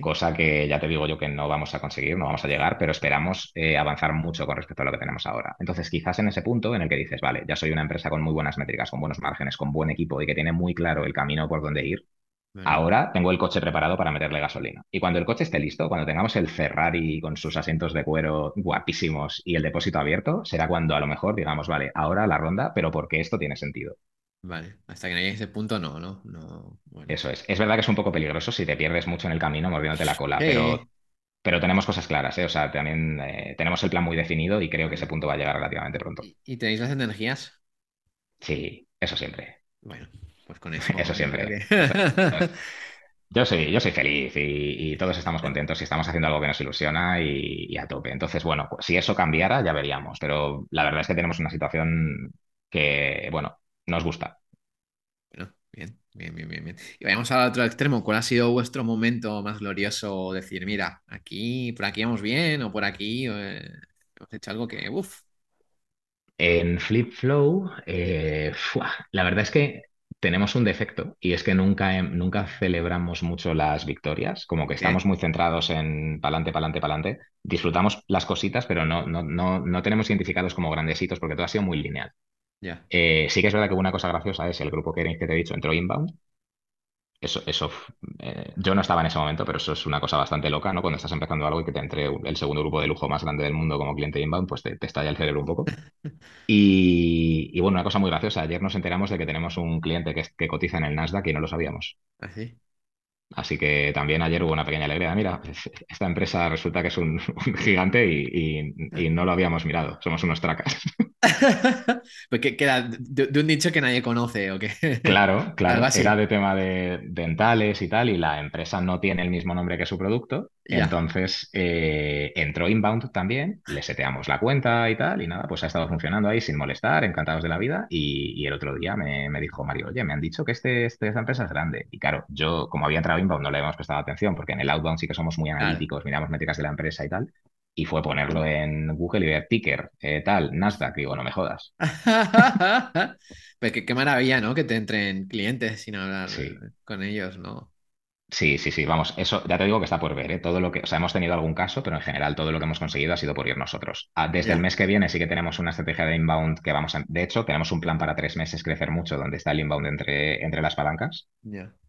cosa que ya te digo yo que no vamos a conseguir, no vamos a llegar, pero esperamos eh, avanzar mucho con respecto a lo que tenemos ahora. Entonces, quizás en ese punto en el que dices, vale, ya soy una empresa con muy buenas métricas, con buenos márgenes, con buen equipo y que tiene muy claro el camino por donde ir, Ahora tengo el coche preparado para meterle gasolina. Y cuando el coche esté listo, cuando tengamos el Ferrari con sus asientos de cuero guapísimos y el depósito abierto, será cuando a lo mejor digamos, vale, ahora la ronda, pero porque esto tiene sentido. Vale, hasta que no llegue ese punto, no, ¿no? no Eso es. Es verdad que es un poco peligroso si te pierdes mucho en el camino mordiéndote la cola, pero, pero tenemos cosas claras, ¿eh? O sea, también eh, tenemos el plan muy definido y creo que ese punto va a llegar relativamente pronto. ¿Y tenéis las energías? Sí, eso siempre. Bueno, pues con eso. Eso siempre. Yo soy, yo soy feliz y, todos estamos contentos y estamos haciendo algo que nos ilusiona y, a tope. Entonces, bueno, pues si eso cambiara, ya veríamos. Pero la verdad es que tenemos una situación que, bueno, nos gusta. Bueno, bien, bien, bien, bien, Y vayamos al otro extremo. ¿Cuál ha sido vuestro momento más glorioso? Decir, mira, aquí, por aquí vamos bien o por aquí eh, hemos hecho algo que, uff. En Flip Flow, eh, la verdad es que tenemos un defecto y es que nunca, nunca celebramos mucho las victorias, como que estamos muy centrados en pa'lante, pa'lante, pa'lante. Disfrutamos las cositas, pero no, no, no, no tenemos identificados como grandecitos porque todo ha sido muy lineal. Eh, sí que es verdad que una cosa graciosa es el grupo que, que te he dicho entró inbound eso, eso eh, yo no estaba en ese momento, pero eso es una cosa bastante loca, ¿no? Cuando estás empezando algo y que te entre el segundo grupo de lujo más grande del mundo como cliente inbound, pues te, estalla el cerebro un poco. Y, bueno, una cosa muy graciosa, ayer nos enteramos de que tenemos un cliente que, que cotiza en el Nasdaq y no lo sabíamos. ¿Ah, Así que también ayer hubo una pequeña alegría. Mira, esta empresa resulta que es un, gigante y, no lo habíamos mirado. Somos unos tracas. Porque queda de, un nicho que nadie conoce o qué. Claro, claro. Era de tema de dentales y tal, y la empresa no tiene el mismo nombre que su producto. Entonces eh, entró Inbound también, le seteamos la cuenta y tal, y nada, pues ha estado funcionando ahí sin molestar, encantados de la vida. Y, el otro día me, dijo Mario, oye, me han dicho que este, este, esta empresa es grande. Y claro, yo, como había entrado Inbound, no le hemos prestado atención, porque en el Outbound sí que somos muy analíticos, miramos métricas de la empresa y tal. Y fue ponerlo en Google y ver ticker, eh, tal, Nasdaq. Digo, no me jodas. pues qué, maravilla, ¿no? Que te entren clientes sin hablar con ellos, ¿no? Sí, sí, sí, vamos, eso ya te digo que está por ver, ¿eh? Todo lo que, o sea, hemos tenido algún caso, pero en general todo lo que hemos conseguido ha sido por ir nosotros. Ah, desde el mes que viene sí que tenemos una estrategia de inbound que vamos a, de hecho, tenemos un plan para tres meses crecer mucho, donde está el inbound entre, entre las palancas.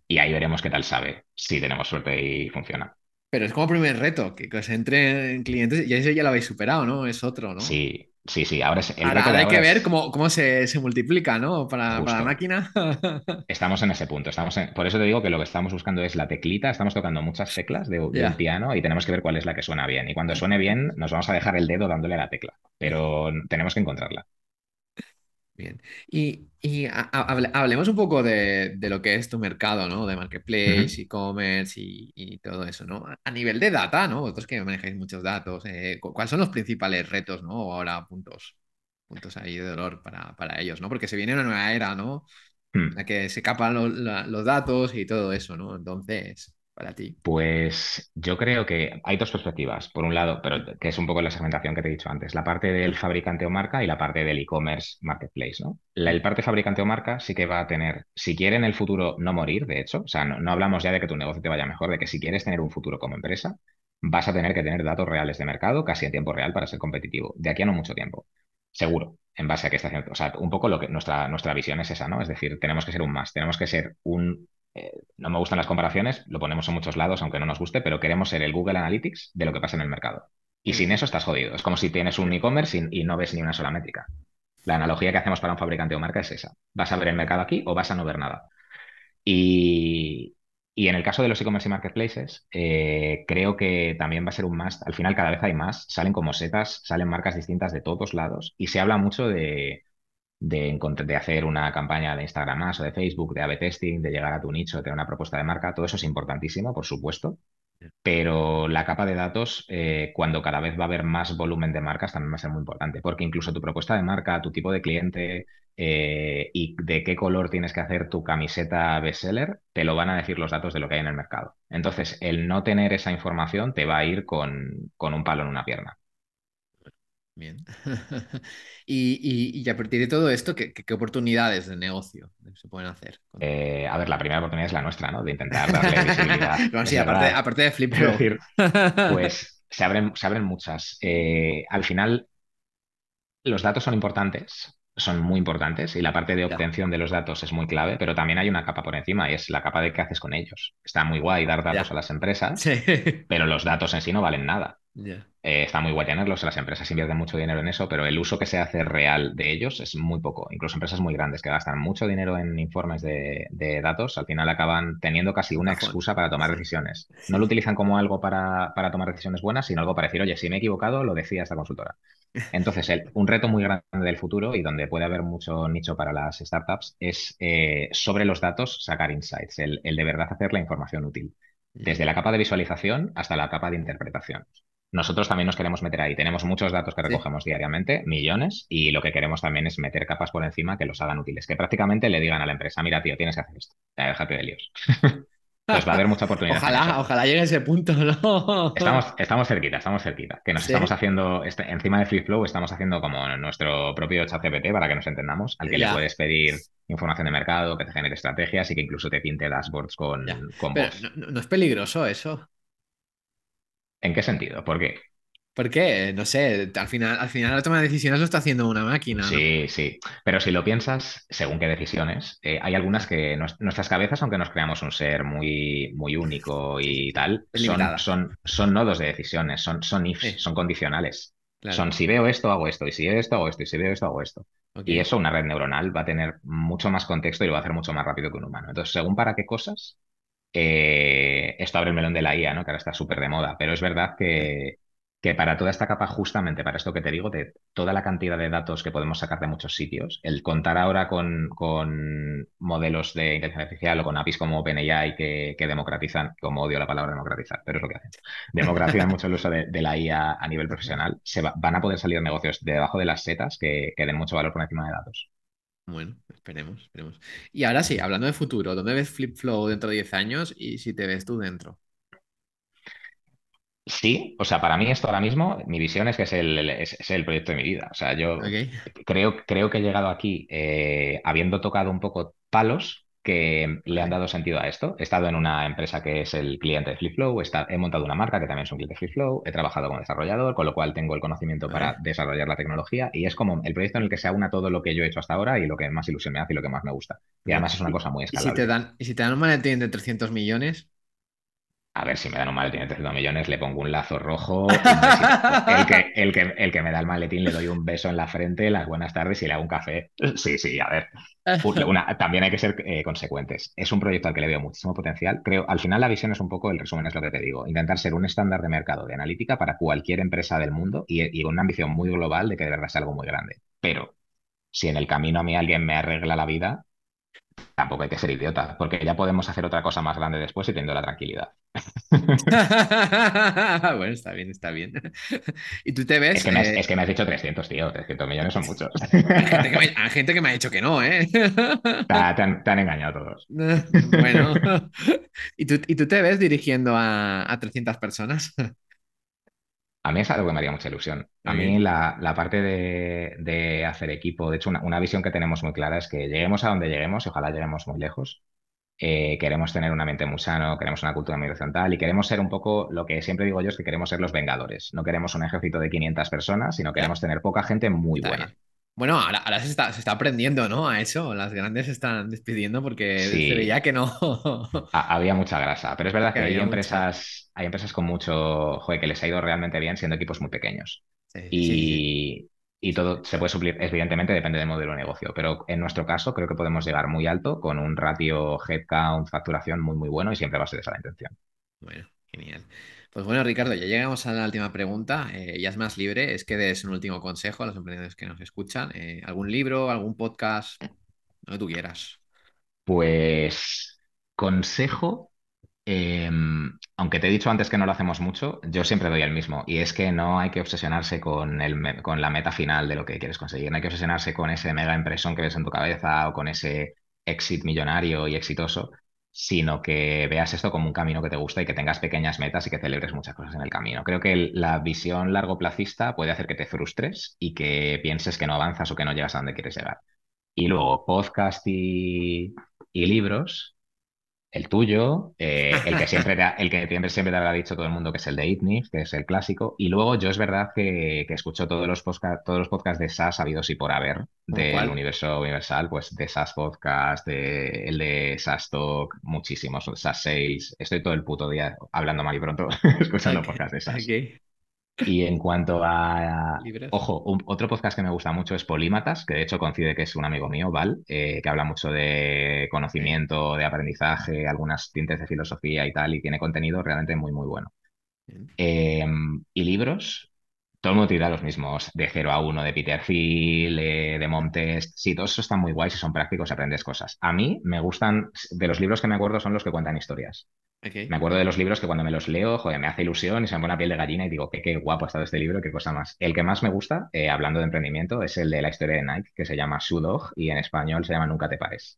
Y ahí veremos qué tal sabe, si tenemos suerte y funciona. Pero es como primer reto, que, os entren clientes, y eso ya lo habéis superado, ¿no? Es otro, ¿no? Sí, Sí, sí, ahora es el ahora, hay que ver cómo, cómo se, se, multiplica, ¿no? Para, para, la máquina. estamos en ese punto. Estamos Por eso te digo que lo que estamos buscando es la teclita. Estamos tocando muchas teclas de, un piano y tenemos que ver cuál es la que suena bien. Y cuando suene bien, nos vamos a dejar el dedo dándole a la tecla. Pero tenemos que encontrarla. Bien. Y, hablemos un poco de, lo que es tu mercado, ¿no? De marketplace, e-commerce y, todo eso, ¿no? A nivel de data, ¿no? Vosotros que manejáis muchos datos, eh, ¿cuáles son los principales retos, ¿no? Ahora puntos, puntos ahí de dolor para, ellos, ¿no? Porque se viene una nueva era, ¿no? Hmm. La que se capan los datos y todo eso, ¿no? Entonces, para ti? Pues yo creo que hay dos perspectivas. Por un lado, pero que es un poco la segmentación que te he dicho antes, la parte del fabricante o marca y la parte del e-commerce marketplace, ¿no? La, parte fabricante o marca sí que va a tener, si quiere en el futuro no morir, de hecho, o sea, no, hablamos ya de que tu negocio te vaya mejor, de que si quieres tener un futuro como empresa, vas a tener que tener datos reales de mercado casi en tiempo real para ser competitivo. De aquí a no mucho tiempo. Seguro, en base a que está haciendo. O sea, un poco lo que nuestra, nuestra visión es esa, ¿no? Es decir, tenemos que ser un más, tenemos que ser un eh, no me gustan las comparaciones, lo ponemos en muchos lados, aunque no nos guste, pero queremos ser el Google Analytics de lo que pasa en el mercado. Y sin eso estás jodido. Es como si tienes un e-commerce y, no ves ni una sola métrica. La analogía que hacemos para un fabricante o marca es esa. ¿Vas a ver el mercado aquí o vas a no ver nada? Y, en el caso de los e-commerce y marketplaces, eh, creo que también va a ser un más. Al final, cada vez hay más. Salen como setas, salen marcas distintas de todos lados y se habla mucho de, de, de, hacer una campaña de Instagram más o de Facebook, de A-B testing, de llegar a tu nicho, de tener una propuesta de marca, todo eso es importantísimo, por supuesto. Pero la capa de datos, eh, cuando cada vez va a haber más volumen de marcas, también va a ser muy importante, porque incluso tu propuesta de marca, tu tipo de cliente eh, y de qué color tienes que hacer tu camiseta bestseller, te lo van a decir los datos de lo que hay en el mercado. Entonces, el no tener esa información te va a ir con, con un palo en una pierna. Bien. y, a partir de todo esto, ¿qué, oportunidades de negocio se pueden hacer? Eh, a ver, la primera oportunidad es la nuestra, ¿no? De intentar darle visibilidad. sí, aparte, de Flip pues se abren, se abren muchas. Eh, al final, los datos son importantes, son muy importantes y la parte de obtención de los datos es muy clave, pero también hay una capa por encima y es la capa de qué haces con ellos. Está muy guay dar datos a las empresas, pero los datos en sí no valen nada. Eh, está muy guay tenerlos, las empresas invierten mucho dinero en eso, pero el uso que se hace real de ellos es muy poco. Incluso empresas muy grandes que gastan mucho dinero en informes de, datos, al final acaban teniendo casi una excusa para tomar decisiones. No lo utilizan como algo para, tomar decisiones buenas, sino algo para decir, oye, si me he equivocado, lo decía esta consultora. Entonces, un reto muy grande del futuro y donde puede haber mucho nicho para las startups es eh, sobre los datos sacar insights, el de verdad hacer la información útil, desde la capa de visualización hasta la capa de interpretación nosotros también nos queremos meter ahí. Tenemos muchos datos que recogemos diariamente, millones, y lo que queremos también es meter capas por encima que los hagan útiles, que prácticamente le digan a la empresa, mira, tío, tienes que hacer esto. Ya, déjate de líos. pues va a haber mucha oportunidad. Ojalá, ojalá llegue a ese punto, ¿no? Estamos, estamos cerquita, estamos cerquita. Que nos estamos haciendo, este, encima de FlipFlow, estamos haciendo como nuestro propio chat GPT para que nos entendamos, al que le puedes pedir información de mercado, que te genere estrategias y que incluso te pinte dashboards con, con no, es peligroso eso? ¿En qué sentido? ¿Por qué? Porque, no sé, al final, al final la toma de decisiones lo está haciendo una máquina. Sí, sí. Pero si lo piensas, según qué decisiones, eh, hay algunas que nuestras cabezas, aunque nos creamos un ser muy, muy único y tal, son, son, son, nodos de decisiones, son, son ifs, son condicionales. Son si veo esto, hago esto, y si veo esto, hago esto, y si veo esto, hago esto. Y eso, una red neuronal va a tener mucho más contexto y lo va a hacer mucho más rápido que un humano. Entonces, según para qué cosas, eh, esto abre el melón de la IA, ¿no? que ahora está súper de moda, pero es verdad que, que, para toda esta capa, justamente para esto que te digo, de toda la cantidad de datos que podemos sacar de muchos sitios, el contar ahora con, con modelos de inteligencia artificial o con APIs como OpenAI que, que democratizan, como odio la palabra democratizar, pero es lo que hacen, democratizan mucho el uso de, la IA a nivel profesional, se van a poder salir negocios debajo de las setas que, que den mucho valor por encima de datos. Bueno, esperemos, esperemos. Y ahora sí, hablando de futuro, ¿dónde ves FlipFlow dentro de 10 años y si te ves tú dentro? Sí, o sea, para mí esto ahora mismo, mi visión es que es el, es, el proyecto de mi vida. O sea, yo creo, creo que he llegado aquí eh, habiendo tocado un poco palos, que le han dado sentido a esto. He estado en una empresa que es el cliente de FlipFlow, he montado una marca que también es un cliente de FlipFlow, he trabajado como desarrollador, con lo cual tengo el conocimiento para desarrollar la tecnología y es como el proyecto en el que se aúna todo lo que yo he hecho hasta ahora y lo que más ilusión me hace y lo que más me gusta. Y además es una cosa muy escalable. ¿Y si te dan, ¿y si te dan un de 300 millones? A ver, si me dan un maletín de 300 millones, le pongo un lazo rojo. el, que, el, que, el que me da el maletín le doy un beso en la frente, las buenas tardes y le hago un café. Sí, sí, a ver. también hay que ser eh, consecuentes. Es un proyecto al que le veo muchísimo potencial. Creo, al final la visión es un poco, el resumen es lo que te digo, intentar ser un estándar de mercado de analítica para cualquier empresa del mundo y, y una ambición muy global de que de verdad sea algo muy grande. Pero si en el camino a mí alguien me arregla la vida, tampoco hay que ser idiota, porque ya podemos hacer otra cosa más grande después y teniendo la tranquilidad. bueno, está bien, está bien. ¿Y tú te ves? Es que, me has, es que, me has, dicho 300, tío. 300 millones son muchos. Hay gente que me, ha dicho que no, ¿eh? Te, han, engañado todos. bueno. ¿Y tú, ¿Y tú, te ves dirigiendo a, a 300 personas? A mí es algo que me haría mucha ilusión. A mí la, parte de, hacer equipo, de hecho, una, visión que tenemos muy clara es que lleguemos a donde lleguemos y ojalá lleguemos muy lejos. Eh, queremos tener una mente muy sano, queremos una cultura muy horizontal y queremos ser un poco, lo que siempre digo yo es que queremos ser los vengadores. No queremos un ejército de 500 personas, sino queremos tener poca gente muy buena. Bueno, ahora, se, está, se, está, aprendiendo, ¿no? A eso. Las grandes se están despidiendo porque se veía que no. Había mucha grasa, pero es verdad que, hay empresas, hay empresas con mucho, joder, que les ha ido realmente bien siendo equipos muy pequeños. y, y, todo se puede suplir, evidentemente depende del modelo de negocio, pero en nuestro caso creo que podemos llegar muy alto con un ratio headcount, facturación muy, muy bueno y siempre va a ser esa la intención. Bueno, genial. Pues bueno, Ricardo, ya llegamos a la última pregunta. Eh, ya es más libre, es que des un último consejo a los emprendedores que nos escuchan. Eh, ¿Algún libro, algún podcast? Lo que tú quieras. Pues consejo, em, aunque te he dicho antes que no lo hacemos mucho, yo siempre doy el mismo. Y es que no hay que obsesionarse con, el, con la meta final de lo que quieres conseguir. No hay que obsesionarse con ese mega impresión que ves en tu cabeza o con ese exit millonario y exitoso sino que veas esto como un camino que te gusta y que tengas pequeñas metas y que celebres muchas cosas en el camino. Creo que la visión largo plazista puede hacer que te frustres y que pienses que no avanzas o que no llegas a donde quieres llegar. Y luego, podcast y libros, el tuyo, eh, el que siempre te, el que siempre, siempre te habrá dicho todo el mundo que es el de ITNIF, que es el clásico. Y luego yo es verdad que, que escucho todos los, podcast, todos los podcasts de SAS habidos y por haber del universo universal, pues de SAS Podcast, de, el de SAS Talk, muchísimos, SAS Sales. Estoy todo el puto día hablando mal y pronto escuchando podcasts de SAS. Y en cuanto a. Ojo, otro podcast que me gusta mucho es Polímatas, que de hecho coincide que es un amigo mío, Val, eh, que habla mucho de conocimiento, de aprendizaje, algunas tintes de filosofía y tal, y tiene contenido realmente muy, muy bueno. Em, y libros, todo el mundo tira los mismos, de 0 a 1, de Peter Thiel, eh, de Montes. Sí, todos están muy guays y son prácticos, aprendes cosas. A mí me gustan, de los libros que me acuerdo son los que cuentan historias. Me acuerdo de los libros que cuando me los leo, joder, me hace ilusión y se me pone la piel de gallina y digo, qué, qué guapo ha estado este libro, qué cosa más. El que más me gusta, eh, hablando de emprendimiento, es el de la historia de Nike, que se llama Sudog y en español se llama Nunca te pares.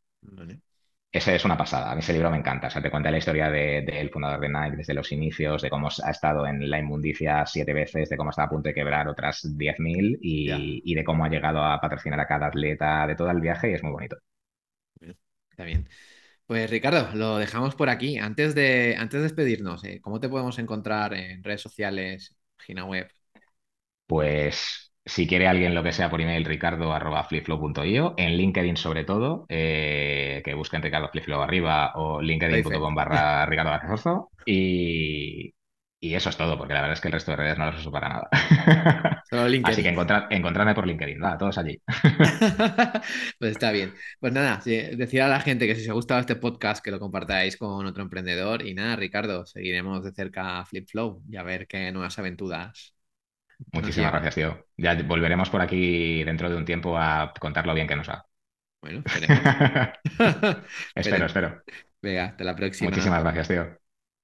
Ese es una pasada, a mí ese libro me encanta. O sea, te cuenta la historia del fundador de Nike desde los inicios, de cómo ha estado en la inmundicia siete veces, de cómo está a punto de quebrar otras 10.000 y, y de cómo ha llegado a patrocinar a cada atleta de todo el viaje y es muy bonito. Está bien. Pues Ricardo, lo dejamos por aquí. Antes de, antes de despedirnos, eh, ¿cómo te podemos encontrar en redes sociales, página web? Pues si quiere alguien lo que sea por email, ricardo.flipflow.io, en LinkedIn sobre todo, eh, que busquen Ricardo Flipflow arriba o linkedin.com barra Ricardo y, y eso es todo, porque la verdad es que el resto de redes no los uso para nada. Así que encontrad, por LinkedIn, va, todos allí. pues está bien. Pues nada, decir a la gente que si os ha gustado este podcast, que lo compartáis con otro emprendedor. Y nada, Ricardo, seguiremos de cerca FlipFlow y a ver qué nuevas aventuras. Muchísimas gracias, tío. Ya volveremos por aquí dentro de un tiempo a contar lo bien que nos va. Bueno, espero, espero. Venga, hasta la próxima. Muchísimas gracias, tío.